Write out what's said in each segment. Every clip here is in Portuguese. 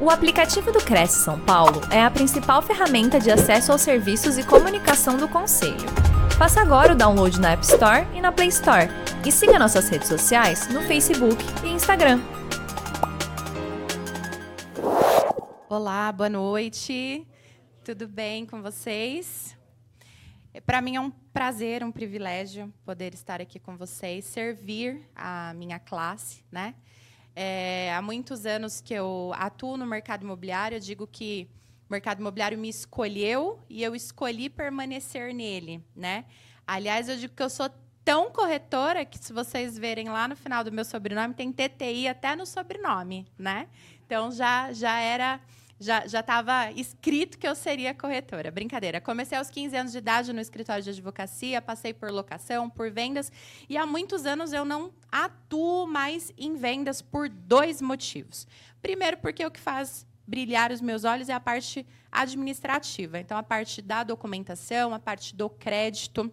O aplicativo do Cresce São Paulo é a principal ferramenta de acesso aos serviços e comunicação do Conselho. Faça agora o download na App Store e na Play Store. E siga nossas redes sociais no Facebook e Instagram. Olá, boa noite. Tudo bem com vocês? Para mim é um prazer, um privilégio poder estar aqui com vocês, servir a minha classe, né? É, há muitos anos que eu atuo no mercado imobiliário, eu digo que o mercado imobiliário me escolheu e eu escolhi permanecer nele, né? Aliás, eu digo que eu sou tão corretora que se vocês verem lá no final do meu sobrenome tem TTI até no sobrenome, né? Então já já era já estava escrito que eu seria corretora. Brincadeira. Comecei aos 15 anos de idade no escritório de advocacia, passei por locação, por vendas, e há muitos anos eu não atuo mais em vendas por dois motivos. Primeiro, porque o que faz brilhar os meus olhos é a parte administrativa. Então, a parte da documentação, a parte do crédito,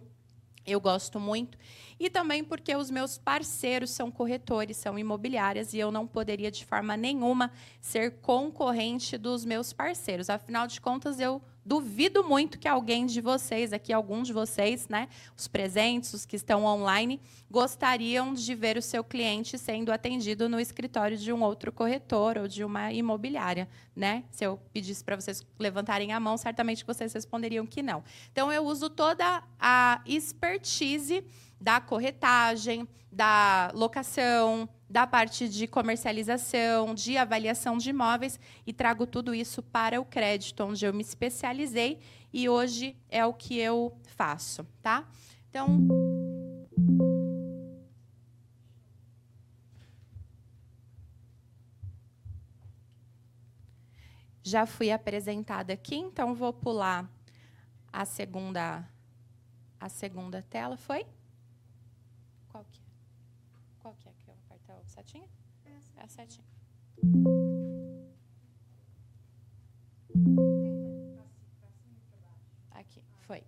eu gosto muito e também porque os meus parceiros são corretores, são imobiliárias, e eu não poderia, de forma nenhuma, ser concorrente dos meus parceiros. Afinal de contas, eu duvido muito que alguém de vocês, aqui alguns de vocês, né, os presentes, os que estão online, gostariam de ver o seu cliente sendo atendido no escritório de um outro corretor ou de uma imobiliária, né? Se eu pedisse para vocês levantarem a mão, certamente vocês responderiam que não. Então eu uso toda a expertise da corretagem, da locação, da parte de comercialização, de avaliação de imóveis e trago tudo isso para o crédito, onde eu me especializei e hoje é o que eu faço, tá? Então, já fui apresentada aqui, então vou pular a segunda a segunda tela, foi? Qual que é? Qual que é que eu aperto a setinha? É a setinha. Aqui, foi.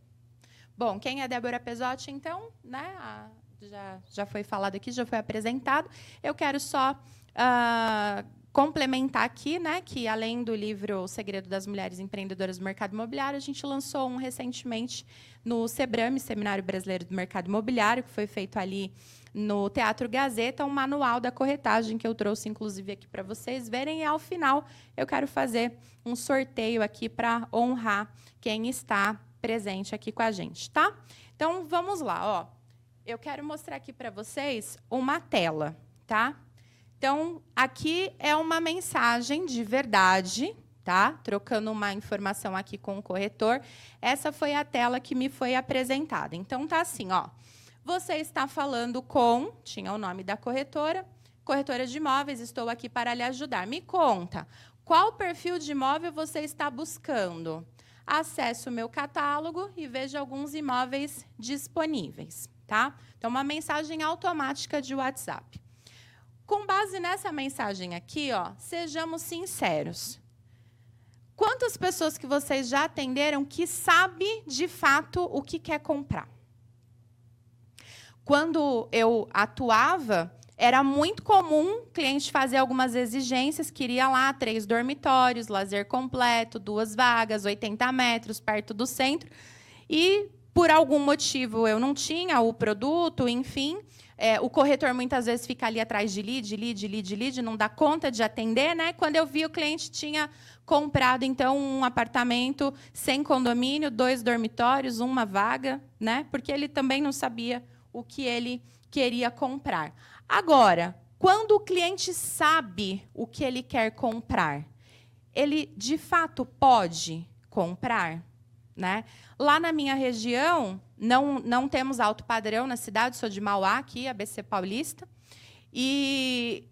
Bom, quem é Débora Pesotti, então, né? A, já, já foi falado aqui, já foi apresentado. Eu quero só uh, complementar aqui, né, que além do livro O Segredo das Mulheres Empreendedoras do Mercado Imobiliário, a gente lançou um recentemente no SEBRAME, Seminário Brasileiro do Mercado Imobiliário, que foi feito ali no Teatro Gazeta, um manual da corretagem que eu trouxe, inclusive, aqui para vocês verem. E, ao final, eu quero fazer um sorteio aqui para honrar quem está presente aqui com a gente, tá? Então, vamos lá. Ó. Eu quero mostrar aqui para vocês uma tela, tá? Então, aqui é uma mensagem de verdade, tá? Trocando uma informação aqui com o corretor. Essa foi a tela que me foi apresentada. Então, tá assim, ó. Você está falando com, tinha o nome da corretora, corretora de imóveis, estou aqui para lhe ajudar. Me conta, qual perfil de imóvel você está buscando? Acesse o meu catálogo e veja alguns imóveis disponíveis, tá? Então, uma mensagem automática de WhatsApp. Com base nessa mensagem aqui, ó, sejamos sinceros. Quantas pessoas que vocês já atenderam que sabe de fato o que quer comprar? Quando eu atuava, era muito comum o cliente fazer algumas exigências, queria lá três dormitórios, lazer completo, duas vagas, 80 metros, perto do centro. E, por algum motivo, eu não tinha o produto, enfim, é, o corretor muitas vezes fica ali atrás de lead, lead, lead, lead, não dá conta de atender, né? Quando eu vi, o cliente tinha comprado então um apartamento sem condomínio, dois dormitórios, uma vaga, né? Porque ele também não sabia o que ele queria comprar. Agora, quando o cliente sabe o que ele quer comprar, ele de fato pode comprar, né? Lá na minha região, não, não temos alto padrão na cidade, sou de Mauá, aqui, ABC Paulista. E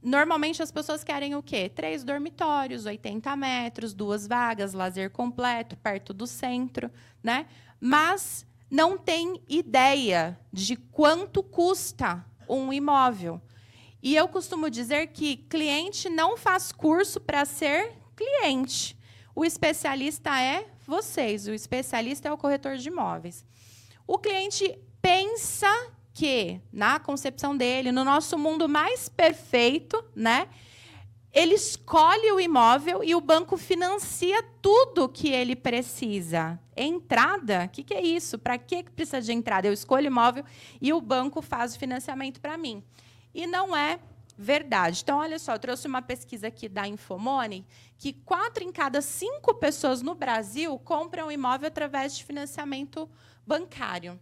normalmente as pessoas querem o quê? Três dormitórios, 80 metros, duas vagas, lazer completo, perto do centro, né? Mas não tem ideia de quanto custa um imóvel. E eu costumo dizer que cliente não faz curso para ser cliente. O especialista é vocês, o especialista é o corretor de imóveis. O cliente pensa que, na concepção dele, no nosso mundo mais perfeito, né, ele escolhe o imóvel e o banco financia tudo que ele precisa. Entrada? O que, que é isso? Para que precisa de entrada? Eu escolho imóvel e o banco faz o financiamento para mim. E não é verdade. Então, olha só, eu trouxe uma pesquisa aqui da Infomone que quatro em cada cinco pessoas no Brasil compram imóvel através de financiamento bancário.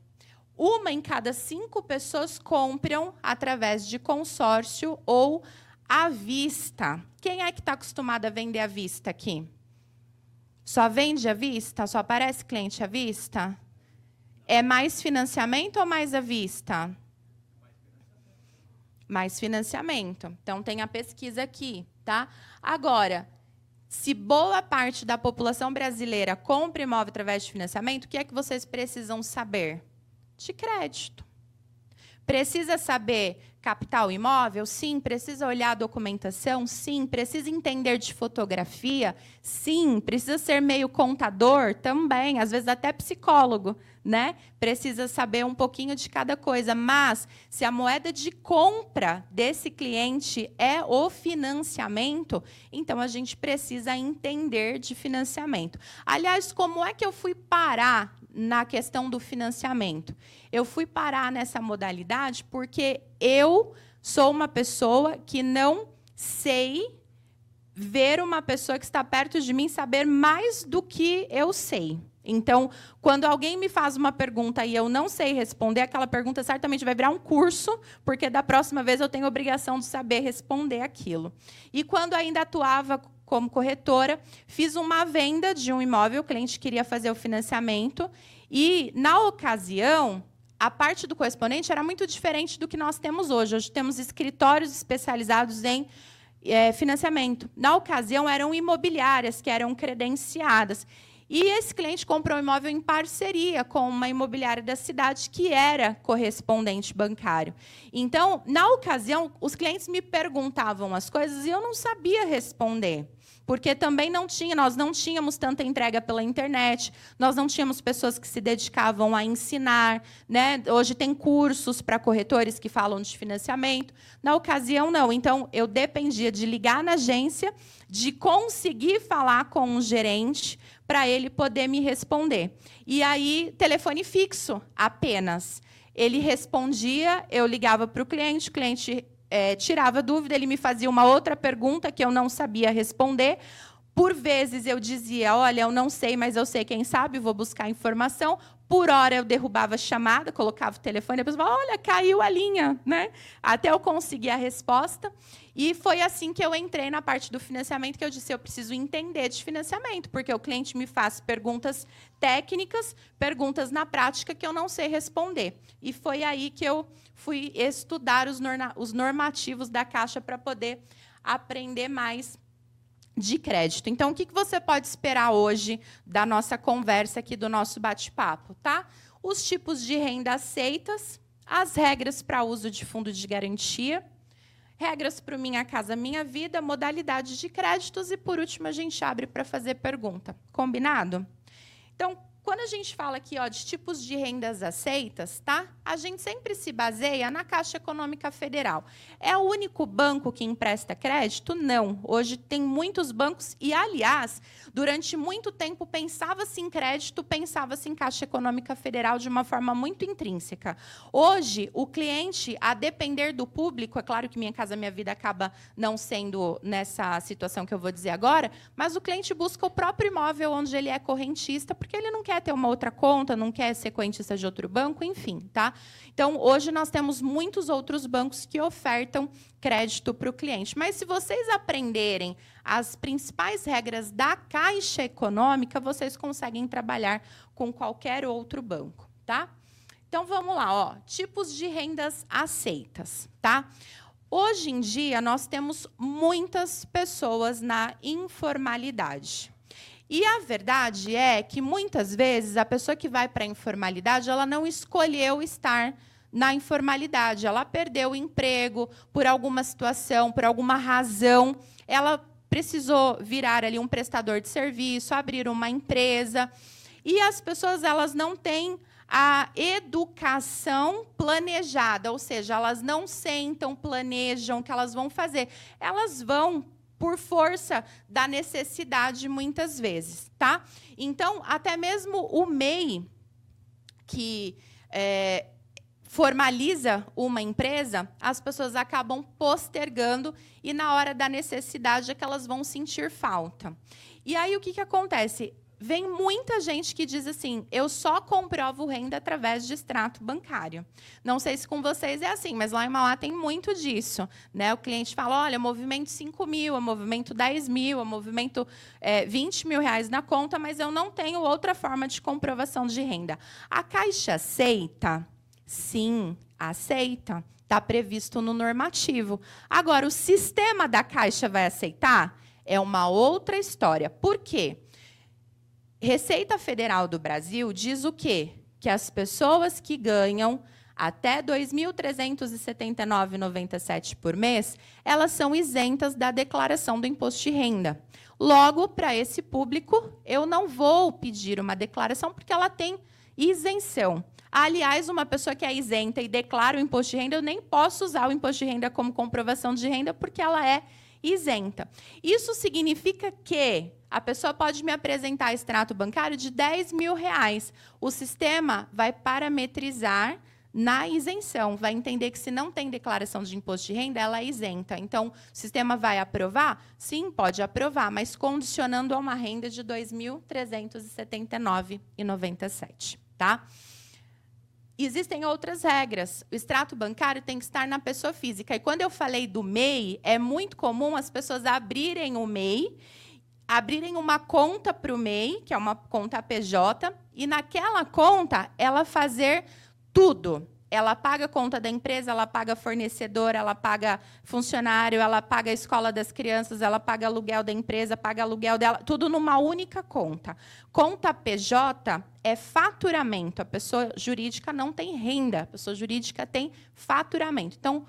Uma em cada cinco pessoas compram através de consórcio ou à vista. Quem é que está acostumado a vender à vista aqui? Só vende à vista? Só aparece cliente à vista? É mais financiamento ou mais à vista? Mais financiamento. Então tem a pesquisa aqui, tá? Agora, se boa parte da população brasileira compra imóvel através de financiamento, o que é que vocês precisam saber? De crédito. Precisa saber capital imóvel? Sim. Precisa olhar a documentação? Sim. Precisa entender de fotografia? Sim. Precisa ser meio contador? Também. Às vezes até psicólogo, né? Precisa saber um pouquinho de cada coisa. Mas se a moeda de compra desse cliente é o financiamento, então a gente precisa entender de financiamento. Aliás, como é que eu fui parar na questão do financiamento. Eu fui parar nessa modalidade porque eu sou uma pessoa que não sei ver uma pessoa que está perto de mim saber mais do que eu sei. Então, quando alguém me faz uma pergunta e eu não sei responder, aquela pergunta certamente vai virar um curso, porque da próxima vez eu tenho obrigação de saber responder aquilo. E quando ainda atuava como corretora, fiz uma venda de um imóvel, o cliente queria fazer o financiamento, e, na ocasião, a parte do correspondente era muito diferente do que nós temos hoje. Hoje temos escritórios especializados em é, financiamento. Na ocasião, eram imobiliárias que eram credenciadas. E esse cliente comprou um imóvel em parceria com uma imobiliária da cidade que era correspondente bancário. Então, na ocasião, os clientes me perguntavam as coisas e eu não sabia responder porque também não tinha, nós não tínhamos tanta entrega pela internet, nós não tínhamos pessoas que se dedicavam a ensinar, né? Hoje tem cursos para corretores que falam de financiamento. Na ocasião não, então eu dependia de ligar na agência, de conseguir falar com um gerente para ele poder me responder. E aí telefone fixo apenas. Ele respondia, eu ligava para o cliente, o cliente é, tirava dúvida, ele me fazia uma outra pergunta que eu não sabia responder. Por vezes eu dizia, olha, eu não sei, mas eu sei quem sabe, vou buscar informação. Por hora eu derrubava a chamada, colocava o telefone, depois falava, olha, caiu a linha, né? Até eu conseguir a resposta. E foi assim que eu entrei na parte do financiamento, que eu disse, eu preciso entender de financiamento, porque o cliente me faz perguntas técnicas, perguntas na prática que eu não sei responder. E foi aí que eu fui estudar os normativos da Caixa para poder aprender mais de crédito. Então, o que você pode esperar hoje da nossa conversa aqui, do nosso bate-papo? Tá? Os tipos de renda aceitas, as regras para uso de fundo de garantia, regras para o Minha Casa Minha Vida, modalidades de créditos e, por último, a gente abre para fazer pergunta. Combinado? Então, quando a gente fala aqui ó, de tipos de rendas aceitas, tá? a gente sempre se baseia na Caixa Econômica Federal. É o único banco que empresta crédito? Não. Hoje tem muitos bancos e, aliás, durante muito tempo pensava-se em crédito, pensava-se em Caixa Econômica Federal de uma forma muito intrínseca. Hoje, o cliente, a depender do público, é claro que Minha Casa Minha Vida acaba não sendo nessa situação que eu vou dizer agora, mas o cliente busca o próprio imóvel onde ele é correntista, porque ele não quer quer ter uma outra conta, não quer ser correntista de outro banco, enfim. Tá? Então, hoje nós temos muitos outros bancos que ofertam crédito para o cliente. Mas se vocês aprenderem as principais regras da Caixa Econômica, vocês conseguem trabalhar com qualquer outro banco. Tá? Então, vamos lá. Ó, tipos de rendas aceitas. Tá? Hoje em dia, nós temos muitas pessoas na informalidade. E a verdade é que muitas vezes a pessoa que vai para a informalidade, ela não escolheu estar na informalidade, ela perdeu o emprego por alguma situação, por alguma razão, ela precisou virar ali um prestador de serviço, abrir uma empresa. E as pessoas elas não têm a educação planejada, ou seja, elas não sentam, planejam o que elas vão fazer. Elas vão por força da necessidade muitas vezes, tá? Então, até mesmo o MEI que é, formaliza uma empresa, as pessoas acabam postergando e na hora da necessidade é que elas vão sentir falta. E aí o que, que acontece? Vem muita gente que diz assim: eu só comprovo renda através de extrato bancário. Não sei se com vocês é assim, mas lá em Mauá tem muito disso. Né? O cliente fala: olha, movimento 5 mil, movimento 10 mil, movimento é, 20 mil reais na conta, mas eu não tenho outra forma de comprovação de renda. A Caixa aceita? Sim, aceita. Está previsto no normativo. Agora, o sistema da Caixa vai aceitar? É uma outra história. Por quê? Receita Federal do Brasil diz o quê? Que as pessoas que ganham até R$ 2.379,97 por mês, elas são isentas da declaração do imposto de renda. Logo, para esse público, eu não vou pedir uma declaração porque ela tem isenção. Aliás, uma pessoa que é isenta e declara o imposto de renda, eu nem posso usar o imposto de renda como comprovação de renda porque ela é isenta. Isso significa que a pessoa pode me apresentar extrato bancário de 10 mil reais. O sistema vai parametrizar na isenção, vai entender que se não tem declaração de imposto de renda, ela é isenta. Então, o sistema vai aprovar? Sim, pode aprovar, mas condicionando a uma renda de R$ 2.379,97. Tá? Existem outras regras. O extrato bancário tem que estar na pessoa física. E quando eu falei do MEI, é muito comum as pessoas abrirem o MEI abrirem uma conta para o MEI, que é uma conta PJ, e naquela conta ela fazer tudo. Ela paga a conta da empresa, ela paga fornecedor, ela paga funcionário, ela paga a escola das crianças, ela paga aluguel da empresa, paga aluguel dela, tudo numa única conta. Conta PJ é faturamento. A pessoa jurídica não tem renda, a pessoa jurídica tem faturamento. Então,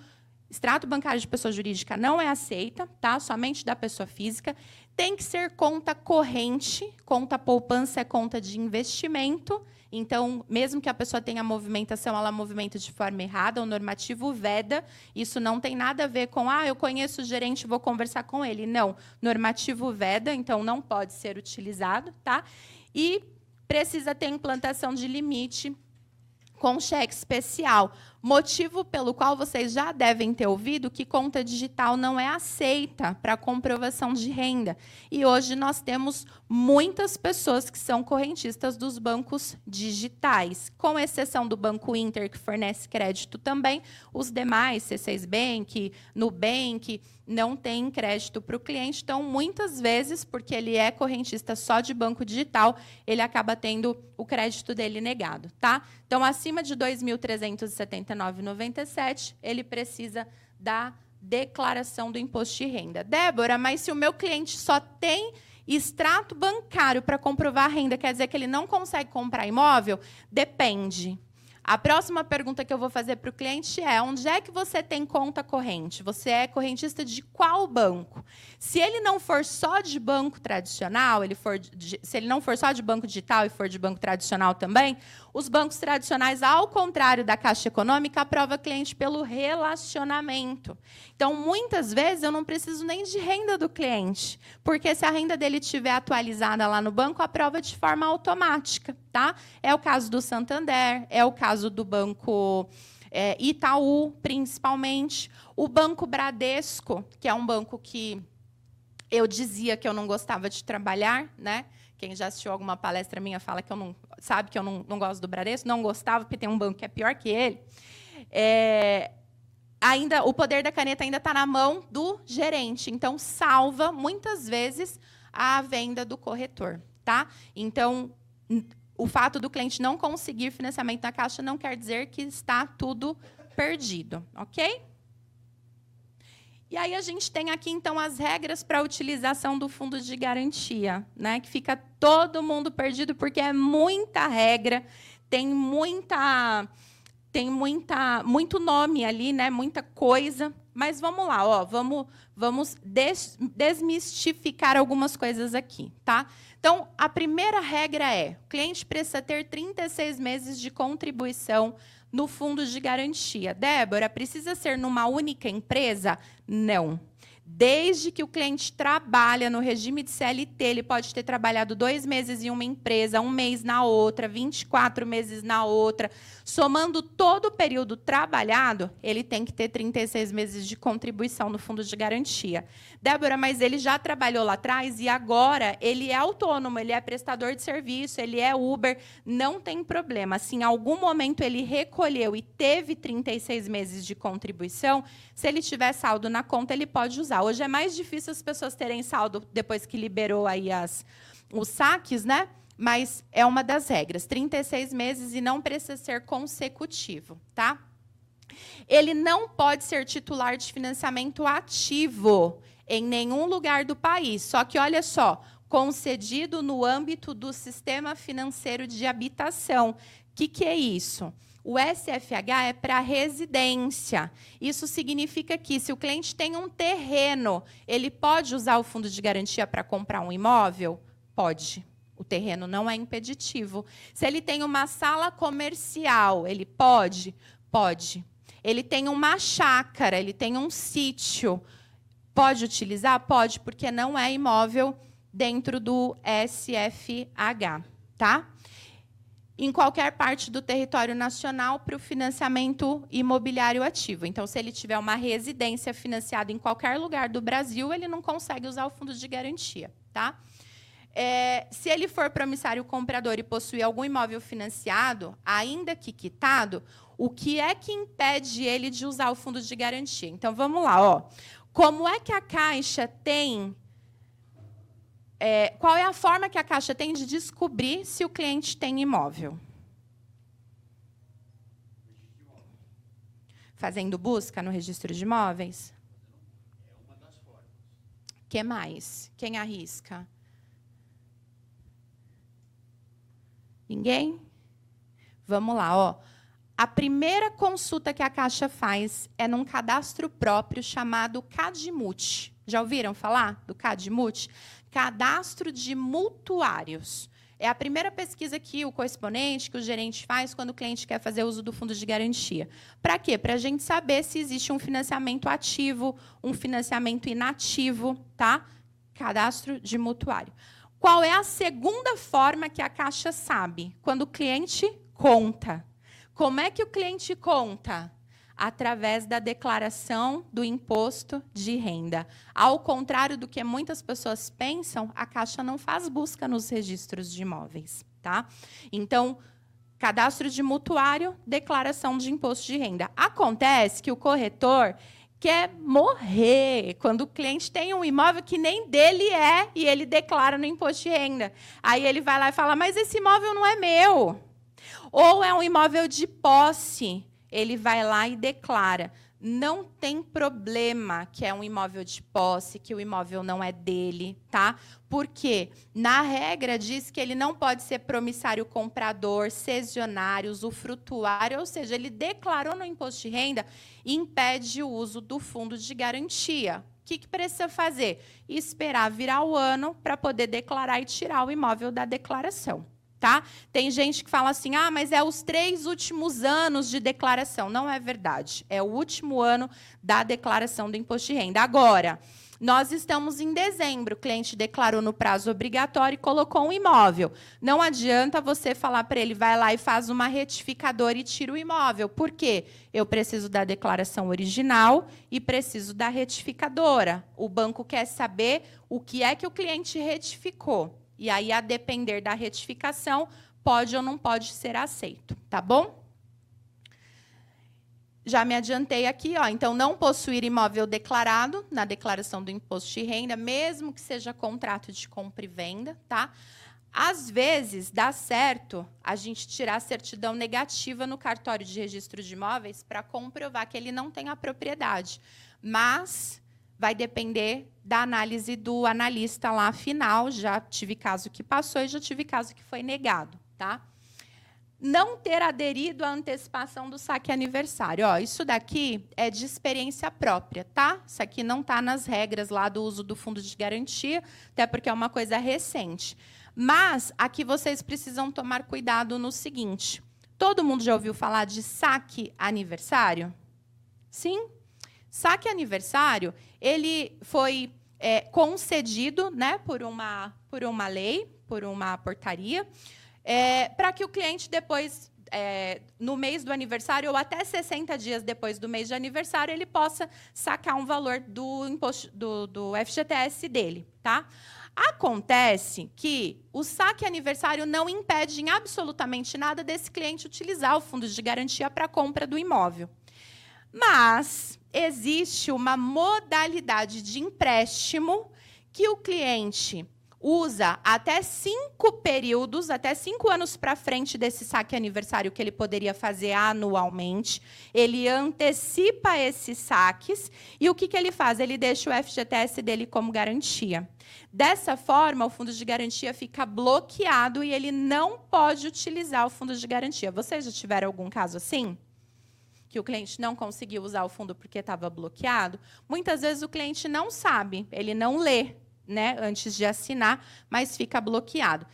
extrato bancário de pessoa jurídica não é aceita, tá? Somente da pessoa física. Tem que ser conta corrente, conta poupança é conta de investimento. Então, mesmo que a pessoa tenha movimentação, ela movimenta de forma errada, o normativo veda. Isso não tem nada a ver com, ah, eu conheço o gerente, vou conversar com ele. Não, normativo veda, então não pode ser utilizado, tá? E precisa ter implantação de limite com cheque especial. Motivo pelo qual vocês já devem ter ouvido que conta digital não é aceita para comprovação de renda. E hoje nós temos muitas pessoas que são correntistas dos bancos digitais, com exceção do Banco Inter, que fornece crédito também, os demais, C6 Bank, Nubank, não têm crédito para o cliente. Então, muitas vezes, porque ele é correntista só de banco digital, ele acaba tendo o crédito dele negado. tá? Então, acima de 2.370 99,97, ele precisa da declaração do imposto de renda. Débora, mas se o meu cliente só tem extrato bancário para comprovar a renda, quer dizer que ele não consegue comprar imóvel? Depende. A próxima pergunta que eu vou fazer para o cliente é: onde é que você tem conta corrente? Você é correntista de qual banco? Se ele não for só de banco tradicional, ele for de, se ele não for só de banco digital e for de banco tradicional também, os bancos tradicionais, ao contrário da Caixa Econômica, aprova cliente pelo relacionamento. Então, muitas vezes, eu não preciso nem de renda do cliente, porque se a renda dele estiver atualizada lá no banco, aprova de forma automática. Tá? É o caso do Santander, é o caso do Banco é, Itaú, principalmente. O Banco Bradesco, que é um banco que eu dizia que eu não gostava de trabalhar, né? Quem já assistiu alguma palestra minha fala que eu não sabe que eu não, não gosto do Bradesco, não gostava porque tem um banco que é pior que ele. É, ainda o poder da caneta ainda está na mão do gerente, então salva muitas vezes a venda do corretor, tá? Então o fato do cliente não conseguir financiamento na caixa não quer dizer que está tudo perdido, ok? E aí a gente tem aqui então as regras para a utilização do fundo de garantia, né? Que fica todo mundo perdido porque é muita regra, tem muita tem muita muito nome ali, né? Muita coisa. Mas vamos lá, ó, vamos vamos des, desmistificar algumas coisas aqui, tá? Então, a primeira regra é: o cliente precisa ter 36 meses de contribuição no fundo de garantia. Débora, precisa ser numa única empresa? Não. Desde que o cliente trabalha no regime de CLT, ele pode ter trabalhado dois meses em uma empresa, um mês na outra, 24 meses na outra. Somando todo o período trabalhado, ele tem que ter 36 meses de contribuição no fundo de garantia. Débora, mas ele já trabalhou lá atrás e agora ele é autônomo, ele é prestador de serviço, ele é Uber, não tem problema. Se em algum momento ele recolheu e teve 36 meses de contribuição, se ele tiver saldo na conta, ele pode usar. Hoje é mais difícil as pessoas terem saldo depois que liberou aí as, os saques, né? Mas é uma das regras, 36 meses e não precisa ser consecutivo, tá? Ele não pode ser titular de financiamento ativo em nenhum lugar do país. Só que olha só, concedido no âmbito do sistema financeiro de habitação. O que, que é isso? O SFH é para residência. Isso significa que, se o cliente tem um terreno, ele pode usar o fundo de garantia para comprar um imóvel? Pode. O terreno não é impeditivo. Se ele tem uma sala comercial, ele pode? Pode. Ele tem uma chácara, ele tem um sítio. Pode utilizar? Pode, porque não é imóvel dentro do SFH. Tá? em qualquer parte do território nacional para o financiamento imobiliário ativo. Então, se ele tiver uma residência financiada em qualquer lugar do Brasil, ele não consegue usar o fundo de garantia. Tá? É, se ele for promissário comprador e possuir algum imóvel financiado, ainda que quitado, o que é que impede ele de usar o fundo de garantia? Então, vamos lá. Ó. Como é que a Caixa tem é, qual é a forma que a Caixa tem de descobrir se o cliente tem imóvel? Fazendo busca no registro de imóveis? É uma das formas. que mais? Quem arrisca? Ninguém? Vamos lá, ó. A primeira consulta que a Caixa faz é num cadastro próprio chamado CADMUT. Já ouviram falar do CADMUT? Cadastro de mutuários. É a primeira pesquisa que o correspondente, que o gerente faz quando o cliente quer fazer uso do fundo de garantia. Para quê? Para a gente saber se existe um financiamento ativo, um financiamento inativo, tá? Cadastro de mutuário. Qual é a segunda forma que a Caixa sabe? Quando o cliente conta. Como é que o cliente conta? através da declaração do imposto de renda. Ao contrário do que muitas pessoas pensam, a Caixa não faz busca nos registros de imóveis. Tá? Então, cadastro de mutuário, declaração de imposto de renda. Acontece que o corretor quer morrer quando o cliente tem um imóvel que nem dele é e ele declara no imposto de renda. Aí ele vai lá e fala: Mas esse imóvel não é meu. Ou é um imóvel de posse ele vai lá e declara: não tem problema que é um imóvel de posse, que o imóvel não é dele, tá? Porque na regra diz que ele não pode ser promissário comprador, cesionário, usufrutuário, ou seja, ele declarou no imposto de renda e impede o uso do fundo de garantia. O que, que precisa fazer? Esperar virar o ano para poder declarar e tirar o imóvel da declaração. Tá? Tem gente que fala assim: ah, mas é os três últimos anos de declaração. Não é verdade. É o último ano da declaração do imposto de renda. Agora, nós estamos em dezembro, o cliente declarou no prazo obrigatório e colocou um imóvel. Não adianta você falar para ele, vai lá e faz uma retificadora e tira o imóvel. Por quê? Eu preciso da declaração original e preciso da retificadora. O banco quer saber o que é que o cliente retificou. E aí, a depender da retificação, pode ou não pode ser aceito, tá bom? Já me adiantei aqui, ó. Então, não possuir imóvel declarado na declaração do imposto de renda, mesmo que seja contrato de compra e venda, tá? Às vezes dá certo a gente tirar a certidão negativa no cartório de registro de imóveis para comprovar que ele não tem a propriedade. Mas vai depender da análise do analista lá final. Já tive caso que passou e já tive caso que foi negado, tá? Não ter aderido à antecipação do saque aniversário. Ó, isso daqui é de experiência própria, tá? Isso aqui não está nas regras lá do uso do fundo de garantia, até porque é uma coisa recente. Mas aqui vocês precisam tomar cuidado no seguinte: todo mundo já ouviu falar de saque aniversário? Sim? Saque aniversário, ele foi é, concedido né, por, uma, por uma lei, por uma portaria, é, para que o cliente depois, é, no mês do aniversário, ou até 60 dias depois do mês de aniversário, ele possa sacar um valor do, imposto, do, do FGTS dele. Tá? Acontece que o saque aniversário não impede em absolutamente nada desse cliente utilizar o fundo de garantia para a compra do imóvel. Mas existe uma modalidade de empréstimo que o cliente usa até cinco períodos, até cinco anos para frente desse saque aniversário que ele poderia fazer anualmente. Ele antecipa esses saques e o que, que ele faz? Ele deixa o FGTS dele como garantia. Dessa forma, o fundo de garantia fica bloqueado e ele não pode utilizar o fundo de garantia. Vocês já tiveram algum caso assim? Que o cliente não conseguiu usar o fundo porque estava bloqueado, muitas vezes o cliente não sabe, ele não lê né, antes de assinar, mas fica bloqueado.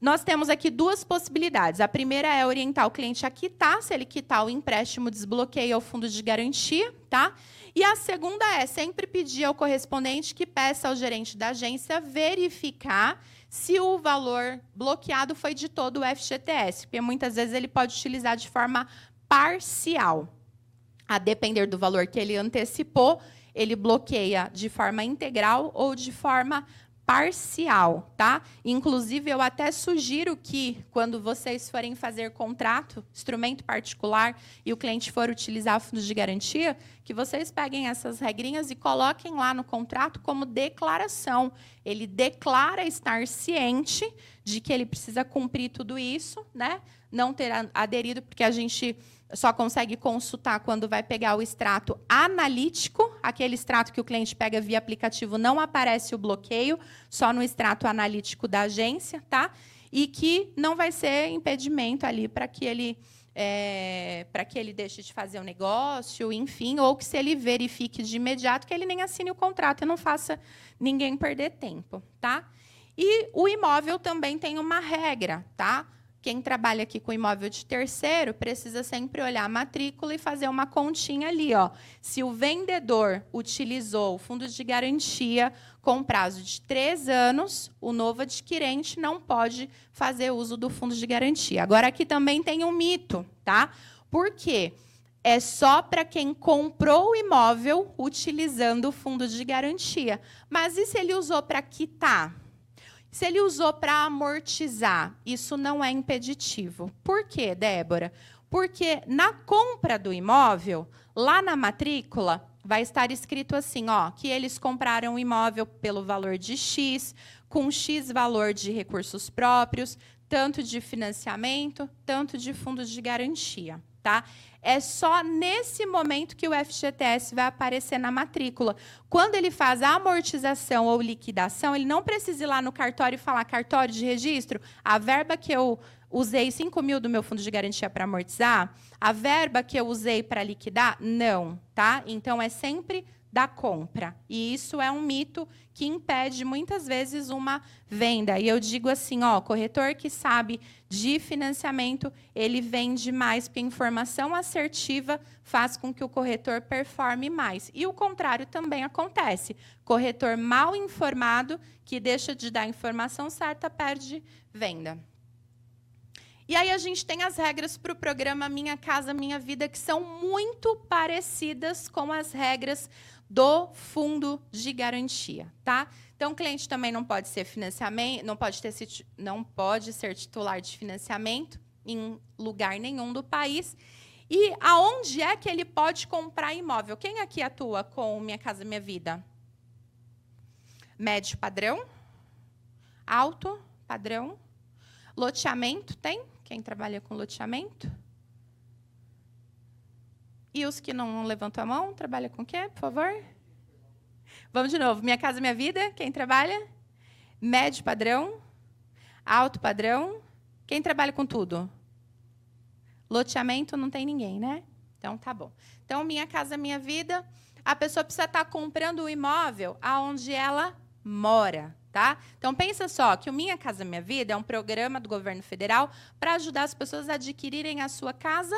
Nós temos aqui duas possibilidades. A primeira é orientar o cliente a quitar, se ele quitar o empréstimo, desbloqueia o fundo de garantia, tá? E a segunda é sempre pedir ao correspondente que peça ao gerente da agência verificar se o valor bloqueado foi de todo o FGTS, porque muitas vezes ele pode utilizar de forma parcial. A depender do valor que ele antecipou, ele bloqueia de forma integral ou de forma parcial, tá? Inclusive, eu até sugiro que, quando vocês forem fazer contrato, instrumento particular, e o cliente for utilizar fundos de garantia, que vocês peguem essas regrinhas e coloquem lá no contrato como declaração. Ele declara estar ciente de que ele precisa cumprir tudo isso, né? Não ter aderido, porque a gente só consegue consultar quando vai pegar o extrato analítico, aquele extrato que o cliente pega via aplicativo, não aparece o bloqueio, só no extrato analítico da agência, tá? E que não vai ser impedimento ali para que ele é, para que ele deixe de fazer o negócio, enfim, ou que se ele verifique de imediato que ele nem assine o contrato e não faça ninguém perder tempo, tá? E o imóvel também tem uma regra, tá? Quem trabalha aqui com imóvel de terceiro precisa sempre olhar a matrícula e fazer uma continha ali. Ó. Se o vendedor utilizou o fundo de garantia com prazo de três anos, o novo adquirente não pode fazer uso do fundo de garantia. Agora, aqui também tem um mito, tá? Por quê? É só para quem comprou o imóvel utilizando o fundo de garantia. Mas e se ele usou para quitar? Se ele usou para amortizar, isso não é impeditivo. Por quê, Débora? Porque na compra do imóvel, lá na matrícula, vai estar escrito assim, ó, que eles compraram o imóvel pelo valor de X, com X valor de recursos próprios, tanto de financiamento, tanto de fundos de garantia, tá? É só nesse momento que o FGTS vai aparecer na matrícula. Quando ele faz a amortização ou liquidação, ele não precisa ir lá no cartório e falar cartório de registro, a verba que eu usei 5 mil do meu fundo de garantia para amortizar, a verba que eu usei para liquidar, não, tá? Então é sempre da compra. E isso é um mito que impede muitas vezes uma venda. E eu digo assim, ó, corretor que sabe de financiamento, ele vende mais porque informação assertiva faz com que o corretor performe mais. E o contrário também acontece. Corretor mal informado que deixa de dar a informação certa perde venda. E aí a gente tem as regras para o programa Minha Casa Minha Vida que são muito parecidas com as regras do fundo de garantia, tá? Então, o cliente também não pode ser financiamento, não pode ter não pode ser titular de financiamento em lugar nenhum do país. E aonde é que ele pode comprar imóvel? Quem aqui atua com Minha Casa Minha Vida? Médio padrão? Alto padrão? Loteamento tem? Quem trabalha com loteamento? E os que não levantam a mão, trabalha com o quê, por favor? Vamos de novo. Minha casa, minha vida. Quem trabalha? Médio padrão. Alto padrão. Quem trabalha com tudo? Loteamento não tem ninguém, né? Então tá bom. Então, minha casa, minha vida. A pessoa precisa estar comprando o imóvel aonde ela mora, tá? Então pensa só que o Minha Casa Minha Vida é um programa do governo federal para ajudar as pessoas a adquirirem a sua casa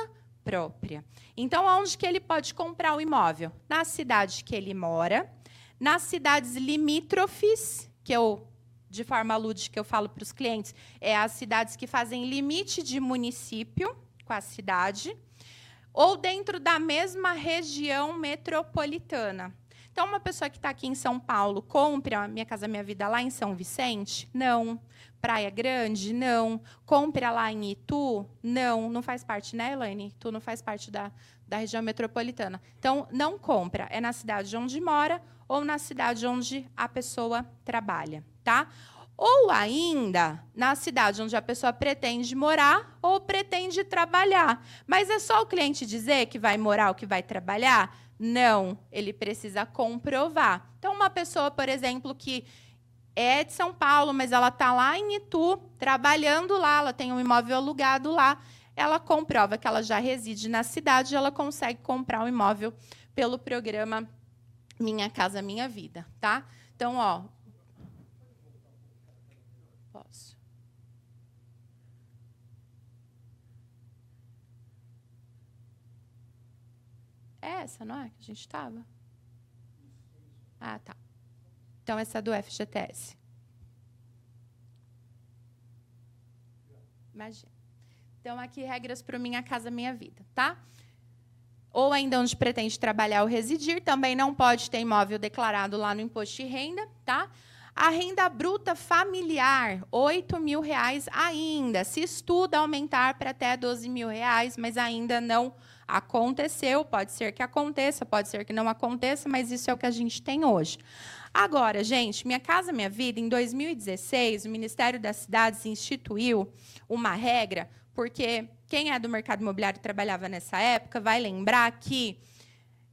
própria. Então, onde que ele pode comprar o imóvel? Na cidade que ele mora, nas cidades limítrofes, que eu, de forma lúdica, eu falo para os clientes, é as cidades que fazem limite de município com a cidade, ou dentro da mesma região metropolitana. Então, uma pessoa que está aqui em São Paulo compre a Minha Casa Minha Vida lá em São Vicente? Não. Praia Grande? Não. Compra lá em Itu? Não. Não faz parte, né, Elaine? Itu não faz parte da, da região metropolitana. Então, não compra. É na cidade onde mora ou na cidade onde a pessoa trabalha, tá? Ou ainda na cidade onde a pessoa pretende morar ou pretende trabalhar. Mas é só o cliente dizer que vai morar ou que vai trabalhar? Não, ele precisa comprovar. Então, uma pessoa, por exemplo, que é de São Paulo, mas ela está lá em Itu, trabalhando lá, ela tem um imóvel alugado lá, ela comprova que ela já reside na cidade, ela consegue comprar um imóvel pelo programa Minha Casa Minha Vida, tá? Então, ó, posso. É essa, não é? Que a gente estava? Ah, tá. Então, essa é do FGTS. Imagina. Então, aqui, regras para Minha Casa Minha Vida, tá? Ou ainda onde pretende trabalhar ou residir, também não pode ter imóvel declarado lá no imposto de renda, tá? A renda bruta familiar, R$ mil reais ainda. Se estuda aumentar para até R$ mil reais, mas ainda não Aconteceu, pode ser que aconteça, pode ser que não aconteça, mas isso é o que a gente tem hoje. Agora, gente, Minha Casa Minha Vida, em 2016, o Ministério das Cidades instituiu uma regra, porque quem é do mercado imobiliário e trabalhava nessa época vai lembrar que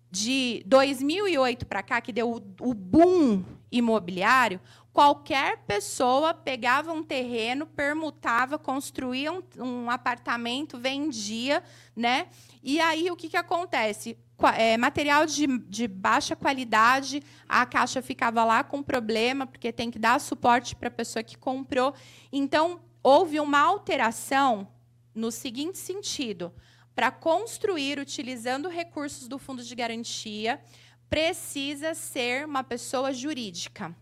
de 2008 para cá, que deu o boom imobiliário, qualquer pessoa pegava um terreno, permutava, construía um, um apartamento, vendia, né? E aí o que, que acontece? É, material de, de, baixa qualidade, a caixa ficava lá com problema, porque tem que dar suporte para a pessoa que comprou. Então, houve uma alteração no seguinte sentido: para construir utilizando recursos do fundo de garantia, precisa ser uma pessoa jurídica.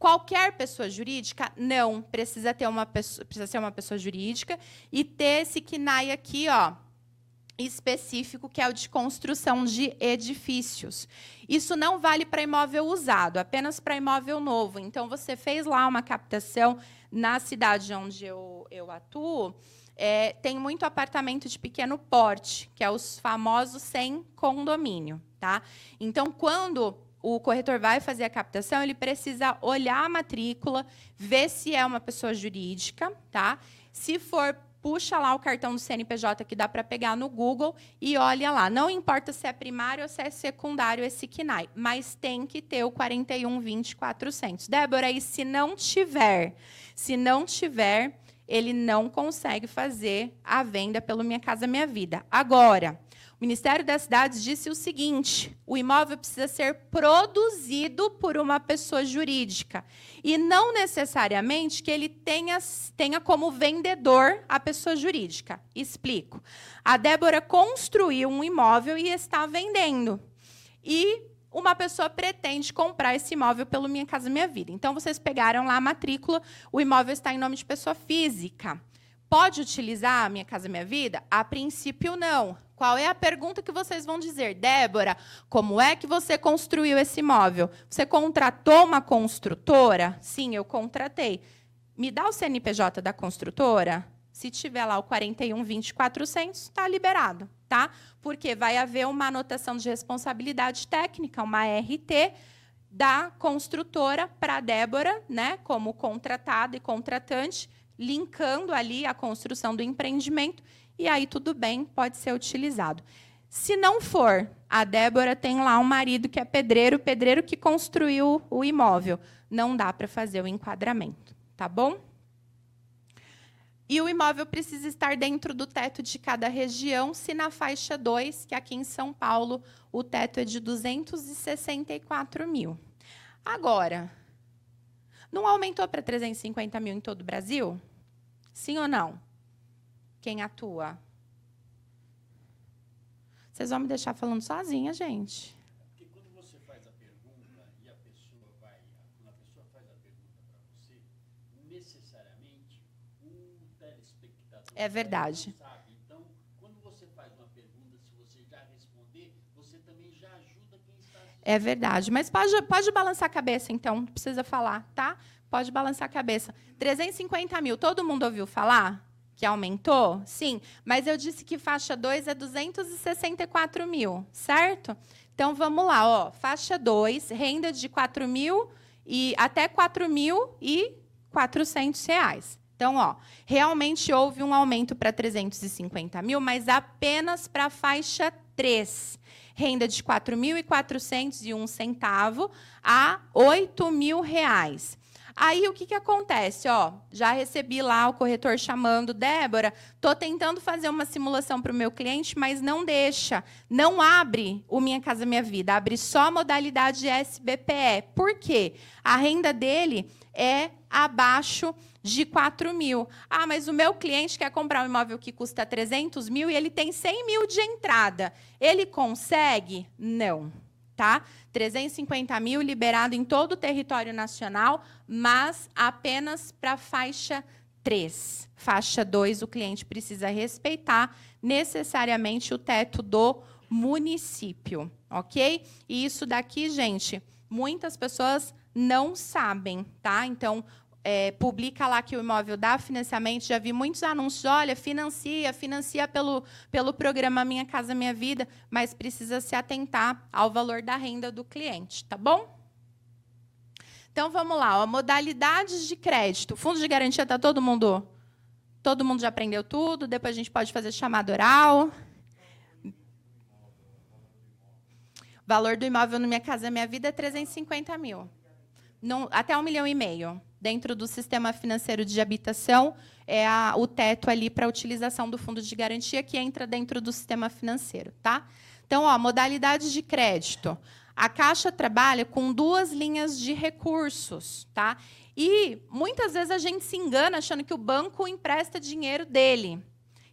Qualquer pessoa jurídica? Não. Precisa ter uma pessoa, precisa ser uma pessoa jurídica e ter esse KNAI aqui, ó, específico, que é o de construção de edifícios. Isso não vale para imóvel usado, apenas para imóvel novo. Então, você fez lá uma captação na cidade onde eu, eu atuo, é, tem muito apartamento de pequeno porte, que é os famosos sem condomínio. Tá? Então, quando o corretor vai fazer a captação, ele precisa olhar a matrícula, ver se é uma pessoa jurídica, tá? Se for, puxa lá o cartão do CNPJ que dá para pegar no Google e olha lá. Não importa se é primário ou se é secundário esse KNAI, mas tem que ter o 4120 Débora, e se não tiver, se não tiver, ele não consegue fazer a venda pelo Minha Casa Minha Vida. Agora, Ministério das Cidades disse o seguinte: o imóvel precisa ser produzido por uma pessoa jurídica e não necessariamente que ele tenha, tenha como vendedor a pessoa jurídica. Explico. A Débora construiu um imóvel e está vendendo. E uma pessoa pretende comprar esse imóvel pelo Minha Casa Minha Vida. Então, vocês pegaram lá a matrícula, o imóvel está em nome de pessoa física. Pode utilizar a Minha Casa Minha Vida? A princípio, não. Qual é a pergunta que vocês vão dizer? Débora, como é que você construiu esse imóvel? Você contratou uma construtora? Sim, eu contratei. Me dá o CNPJ da construtora? Se tiver lá o 41.2400, está liberado, tá? Porque vai haver uma anotação de responsabilidade técnica, uma RT, da construtora para a Débora, né, como contratada e contratante, linkando ali a construção do empreendimento, e aí tudo bem, pode ser utilizado. Se não for, a Débora tem lá um marido que é pedreiro, pedreiro que construiu o imóvel. Não dá para fazer o enquadramento, tá bom? E o imóvel precisa estar dentro do teto de cada região, se na faixa 2, que aqui em São Paulo o teto é de 264 mil. Agora, não aumentou para 350 mil em todo o Brasil? Sim ou não? Quem atua? Vocês vão me deixar falando sozinha, gente. Porque quando você faz a pergunta e a pessoa vai, quando a pessoa faz a pergunta para você, necessariamente o telespectador É verdade. sabe. Então, quando você faz uma pergunta, se você já responder, você também já ajuda quem está. É verdade. Mas pode, pode balançar a cabeça, então. Não precisa falar, tá? Pode balançar a cabeça. 350 mil. Todo mundo ouviu falar? Que aumentou? Sim. Mas eu disse que faixa 2 é 264 mil, certo? Então, vamos lá. Ó, faixa 2, renda de 4 mil e até 4.400 reais. Então, ó, realmente houve um aumento para 350 mil, mas apenas para a faixa 3 renda de R$ 4.401 centavo a 8 mil reais. Aí o que, que acontece? Ó, já recebi lá o corretor chamando, Débora, estou tentando fazer uma simulação para o meu cliente, mas não deixa. Não abre o Minha Casa Minha Vida, abre só a modalidade SBPE. Por quê? A renda dele é abaixo de 4 mil. Ah, mas o meu cliente quer comprar um imóvel que custa 300 mil e ele tem 100 mil de entrada. Ele consegue? Não. Tá? 350 mil liberado em todo o território nacional, mas apenas para a faixa 3. Faixa 2, o cliente precisa respeitar necessariamente o teto do município, ok? E isso daqui, gente, muitas pessoas não sabem, tá? Então, é, publica lá que o imóvel dá financiamento. Já vi muitos anúncios: olha, financia, financia pelo, pelo programa Minha Casa Minha Vida, mas precisa se atentar ao valor da renda do cliente, tá bom? Então vamos lá, ó, modalidades de crédito. Fundo de garantia está todo mundo. Todo mundo já aprendeu tudo. Depois a gente pode fazer chamada oral. Valor do imóvel no Minha Casa Minha Vida é 350 mil. Não, até um milhão e meio. Dentro do sistema financeiro de habitação, é a, o teto ali para a utilização do fundo de garantia que entra dentro do sistema financeiro. Tá? Então, ó, modalidades de crédito. A Caixa trabalha com duas linhas de recursos. Tá? E muitas vezes a gente se engana achando que o banco empresta dinheiro dele.